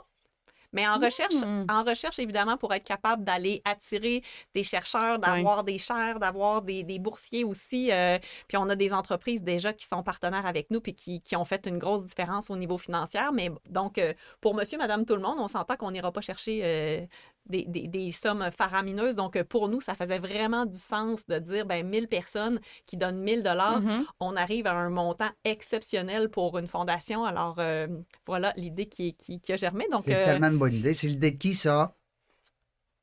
Mais en recherche, Mm. en recherche, évidemment, pour être capable d'aller attirer des chercheurs, d'avoir des chaires, d'avoir des, des boursiers aussi. euh, puis on a des entreprises déjà qui sont partenaires avec nous puis qui, qui ont fait une grosse différence au niveau financier. Mais donc, euh, pour monsieur, madame, tout le monde, on s'entend qu'on n'ira pas chercher euh, des, des- des sommes faramineuses. Donc, euh, pour nous, ça faisait vraiment du sens de dire, ben 1000 personnes qui donnent 1000 dollars, Mhm. on arrive à un montant exceptionnel pour une fondation. Alors, euh, voilà l'idée qui, qui, qui a germé. C'est euh, tellement une bonne idée. C'est l'idée de qui, ça?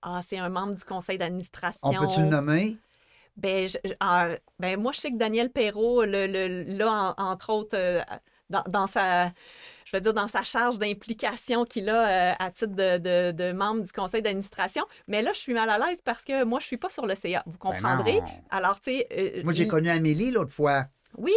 ah, c'est un membre du conseil d'administration. On peut-tu le nommer? Ben, je- ah, ben, moi, je sais que Daniel Perrault, le, le- là, en- entre autres, dans, dans sa, je veux dire, dans sa charge d'implication qu'il a euh, à titre de, de- de membre du conseil d'administration. Mais là, je suis mal à l'aise parce que moi, je suis pas sur le CA. Vous Ben comprendrez? Alors, tu sais. euh, Moi, j'ai connu Amélie l'autre fois. Oui,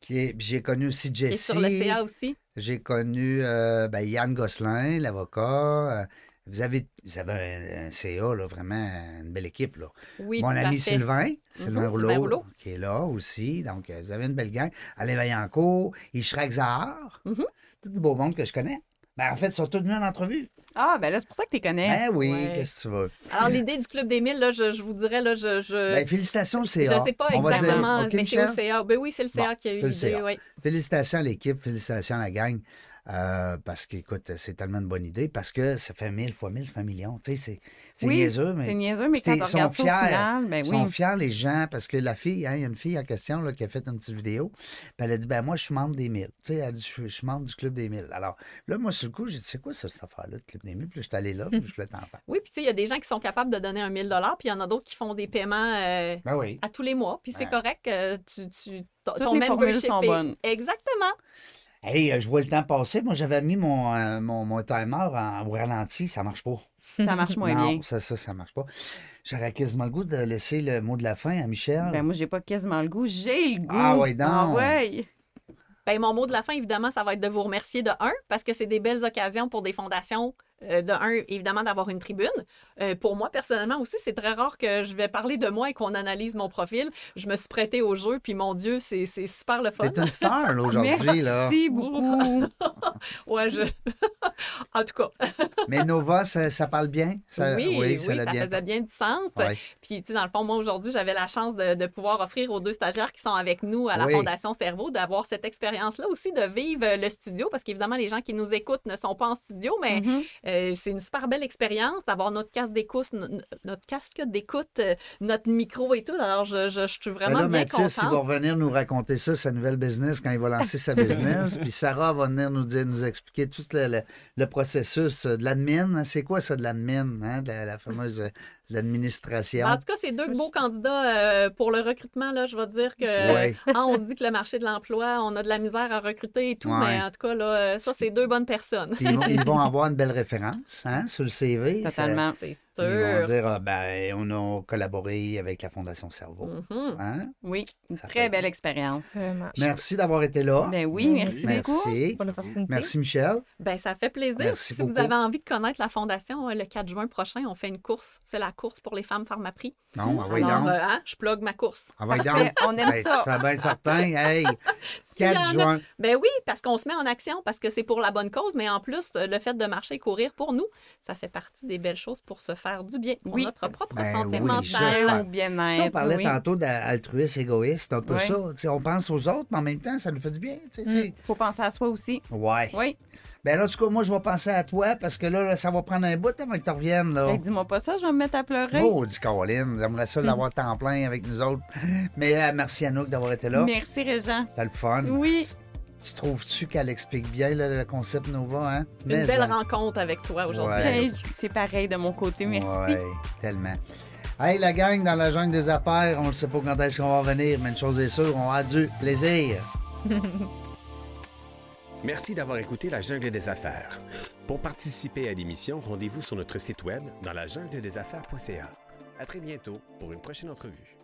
qui est- puis J'ai connu aussi il est Jessie. sur le CA aussi. J'ai connu euh, ben, Yann Gosselin, l'avocat. Vous avez, vous avez un, un CA, là, vraiment une belle équipe. Là. Oui, Mon tout à ami fait. Sylvain, Sylvain, Mhm, Rouleau, Sylvain Rouleau. qui est là aussi. Donc, vous avez une belle gang. Alain Vaillancourt, Ishrak Zahar. Mhm. Tout du beau monde que je connais. Ben, en fait, ils sont tous venus en entrevue. Ah, ben là, c'est pour ça que tu les connais. Ben oui, Ouais. qu'est-ce que tu veux? Alors, l'idée du Club des 1000, là, je, je vous dirais, là, je. je... Ben, félicitations, le CA. je sais pas On va dire- exactement, mais c'est au Michel? CA. Ben oui, c'est le CA Bon, qui a eu le l'idée, oui. Félicitations à l'équipe, félicitations à la gang. Euh, parce qu'écoute, c'est tellement une bonne idée. Parce que ça fait 1000 fois 1000, ça fait un million. Tu sais, c'est, c'est oui, niaiseux, mais c'est niaiseux, mais quand ils on regarde sont au fiers. final, ben Ils oui. sont fiers, les gens, parce que la fille, hein, il y a une fille en question là, qui a fait une petite vidéo. Puis elle a dit ben Moi, je suis membre des 1000. Tu sais, elle a dit Je suis- membre du Club des 1000. Alors là, moi, sur le coup, j'ai dit C'est quoi ça, cette affaire-là, le Club des 1000 Puis je suis allé là, puis je voulais t'entendre. Oui, puis tu sais, il y a des gens qui sont capables de donner un 1000 puis il y en a d'autres qui font des paiements euh, Ben oui. à tous les mois. Puis c'est correct, euh, tu, tu, ton, Toutes ton les membership sont est- bonnes. Exactement. Hey, euh, je vois le temps passer. Moi, j'avais mis mon, euh, mon, mon timer en, au ralenti. Ça marche pas. Ça marche moins non, bien. ça, ça, ça marche pas. J'aurais quasiment le goût de laisser le mot de la fin à Michel. Ben moi, j'ai pas quasiment le goût. J'ai le goût. Ah ouais, donc. Ah ouais. Ben, mon mot de la fin, évidemment, ça va être de vous remercier de un, parce que c'est des belles occasions pour des fondations. Euh, de un, évidemment, d'avoir une tribune. Euh, pour moi, personnellement aussi, c'est très rare que je vais parler de moi et qu'on analyse mon profil. Je me suis prêtée au jeu, puis mon Dieu, c'est c'est super le fun. T'es une star, là, aujourd'hui, là. Merci beaucoup. Ouais, je. en tout cas, Mais Nova, ça, ça parle bien? Ça, oui, oui, ça ça, l'a bien. faisait bien du sens. Ouais. Puis, tu sais, dans le fond, moi, aujourd'hui, j'avais la chance de, de pouvoir offrir aux deux stagiaires qui sont avec nous à la Oui. Fondation Cerveau d'avoir cette expérience-là aussi, de vivre le studio, parce qu'évidemment, les gens qui nous écoutent ne sont pas en studio, mais Mhm. Euh, c'est une super belle expérience d'avoir notre casque d'écoute, no- notre casque d'écoute, euh, notre micro et tout. Alors, je, je- je suis Ben vraiment là, bien Mathis, il va contente. revenir nous raconter ça, sa nouvelle business, quand il va lancer sa business. Puis Sarah va venir nous dire, nous expliquer tout le, le- le processus euh, de l'admin. hein. C'est quoi ça de l'admin, hein, de la, la fameuse l'administration? En tout cas, c'est deux beaux candidats euh, pour le recrutement. Là, je vais te dire que Ouais. ah, on dit que le marché de l'emploi, on a de la misère à recruter et tout, Ouais. mais en tout cas, là, ça, c'est deux bonnes personnes. Ils, vont, ils vont avoir une belle référence hein, sur le CV. Ils vont dire, ah, ben, on a collaboré avec la Fondation Cerveau. Mhm. Hein? Oui, une Ça très fait- belle expérience. Vraiment. Merci d'avoir été là. Ben oui, merci, beaucoup. Merci. Pour l'opportunité. Merci, Michel. Ben, ça fait plaisir. Merci si vous beaucoup. avez envie de connaître la Fondation, euh, le 4 juin prochain, on fait une course. C'est la course pour les femmes Pharmaprix. Non, envoyez Alors, donc. euh, hein, je plug ma course. Envoyez Parfait, donc. on aime Ben, ça. Tu fais bien certain. Hey, S'il y en 4 a- juin. Ben oui, parce qu'on se met en action, parce que c'est pour la bonne cause, mais en plus, le fait de marcher et courir pour nous, ça fait partie des belles choses pour se faire du bien, pour Oui. notre propre Ben santé oui, mentale. bien-être. on parlait oui. tantôt d'altruisme égoïste, un peu Oui. ça. On pense aux autres, mais en même temps, ça nous fait du bien. tu sais, c'est- faut penser à soi aussi. Ouais. Oui. Ben là, en tout cas, moi, je vais penser à toi parce que là, là, ça va prendre un bout avant que tu reviennes. Là. Que dis-moi pas ça, je vais me mettre à pleurer. Oh, dit Caroline, j'aimerais ça l'avoir temps plein avec nous autres. Mais euh, merci Anouk d'avoir été là. Merci, Régent. C'était le fun. Oui. Tu trouves-tu qu'elle explique bien là, le concept Nova, hein? Une Mais, belle rencontre avec toi aujourd'hui. Ouais. Hey, C'est pareil de mon côté, merci. Ouais, tellement. Hey, la gang, dans la jungle des affaires, on ne sait pas quand est-ce qu'on va revenir, mais une chose est sûre, on a du plaisir. Merci d'avoir écouté La Jungle des Affaires. Pour participer à l'émission, rendez-vous sur notre site web dans la jungle des affaires.ca. À très bientôt pour une prochaine entrevue.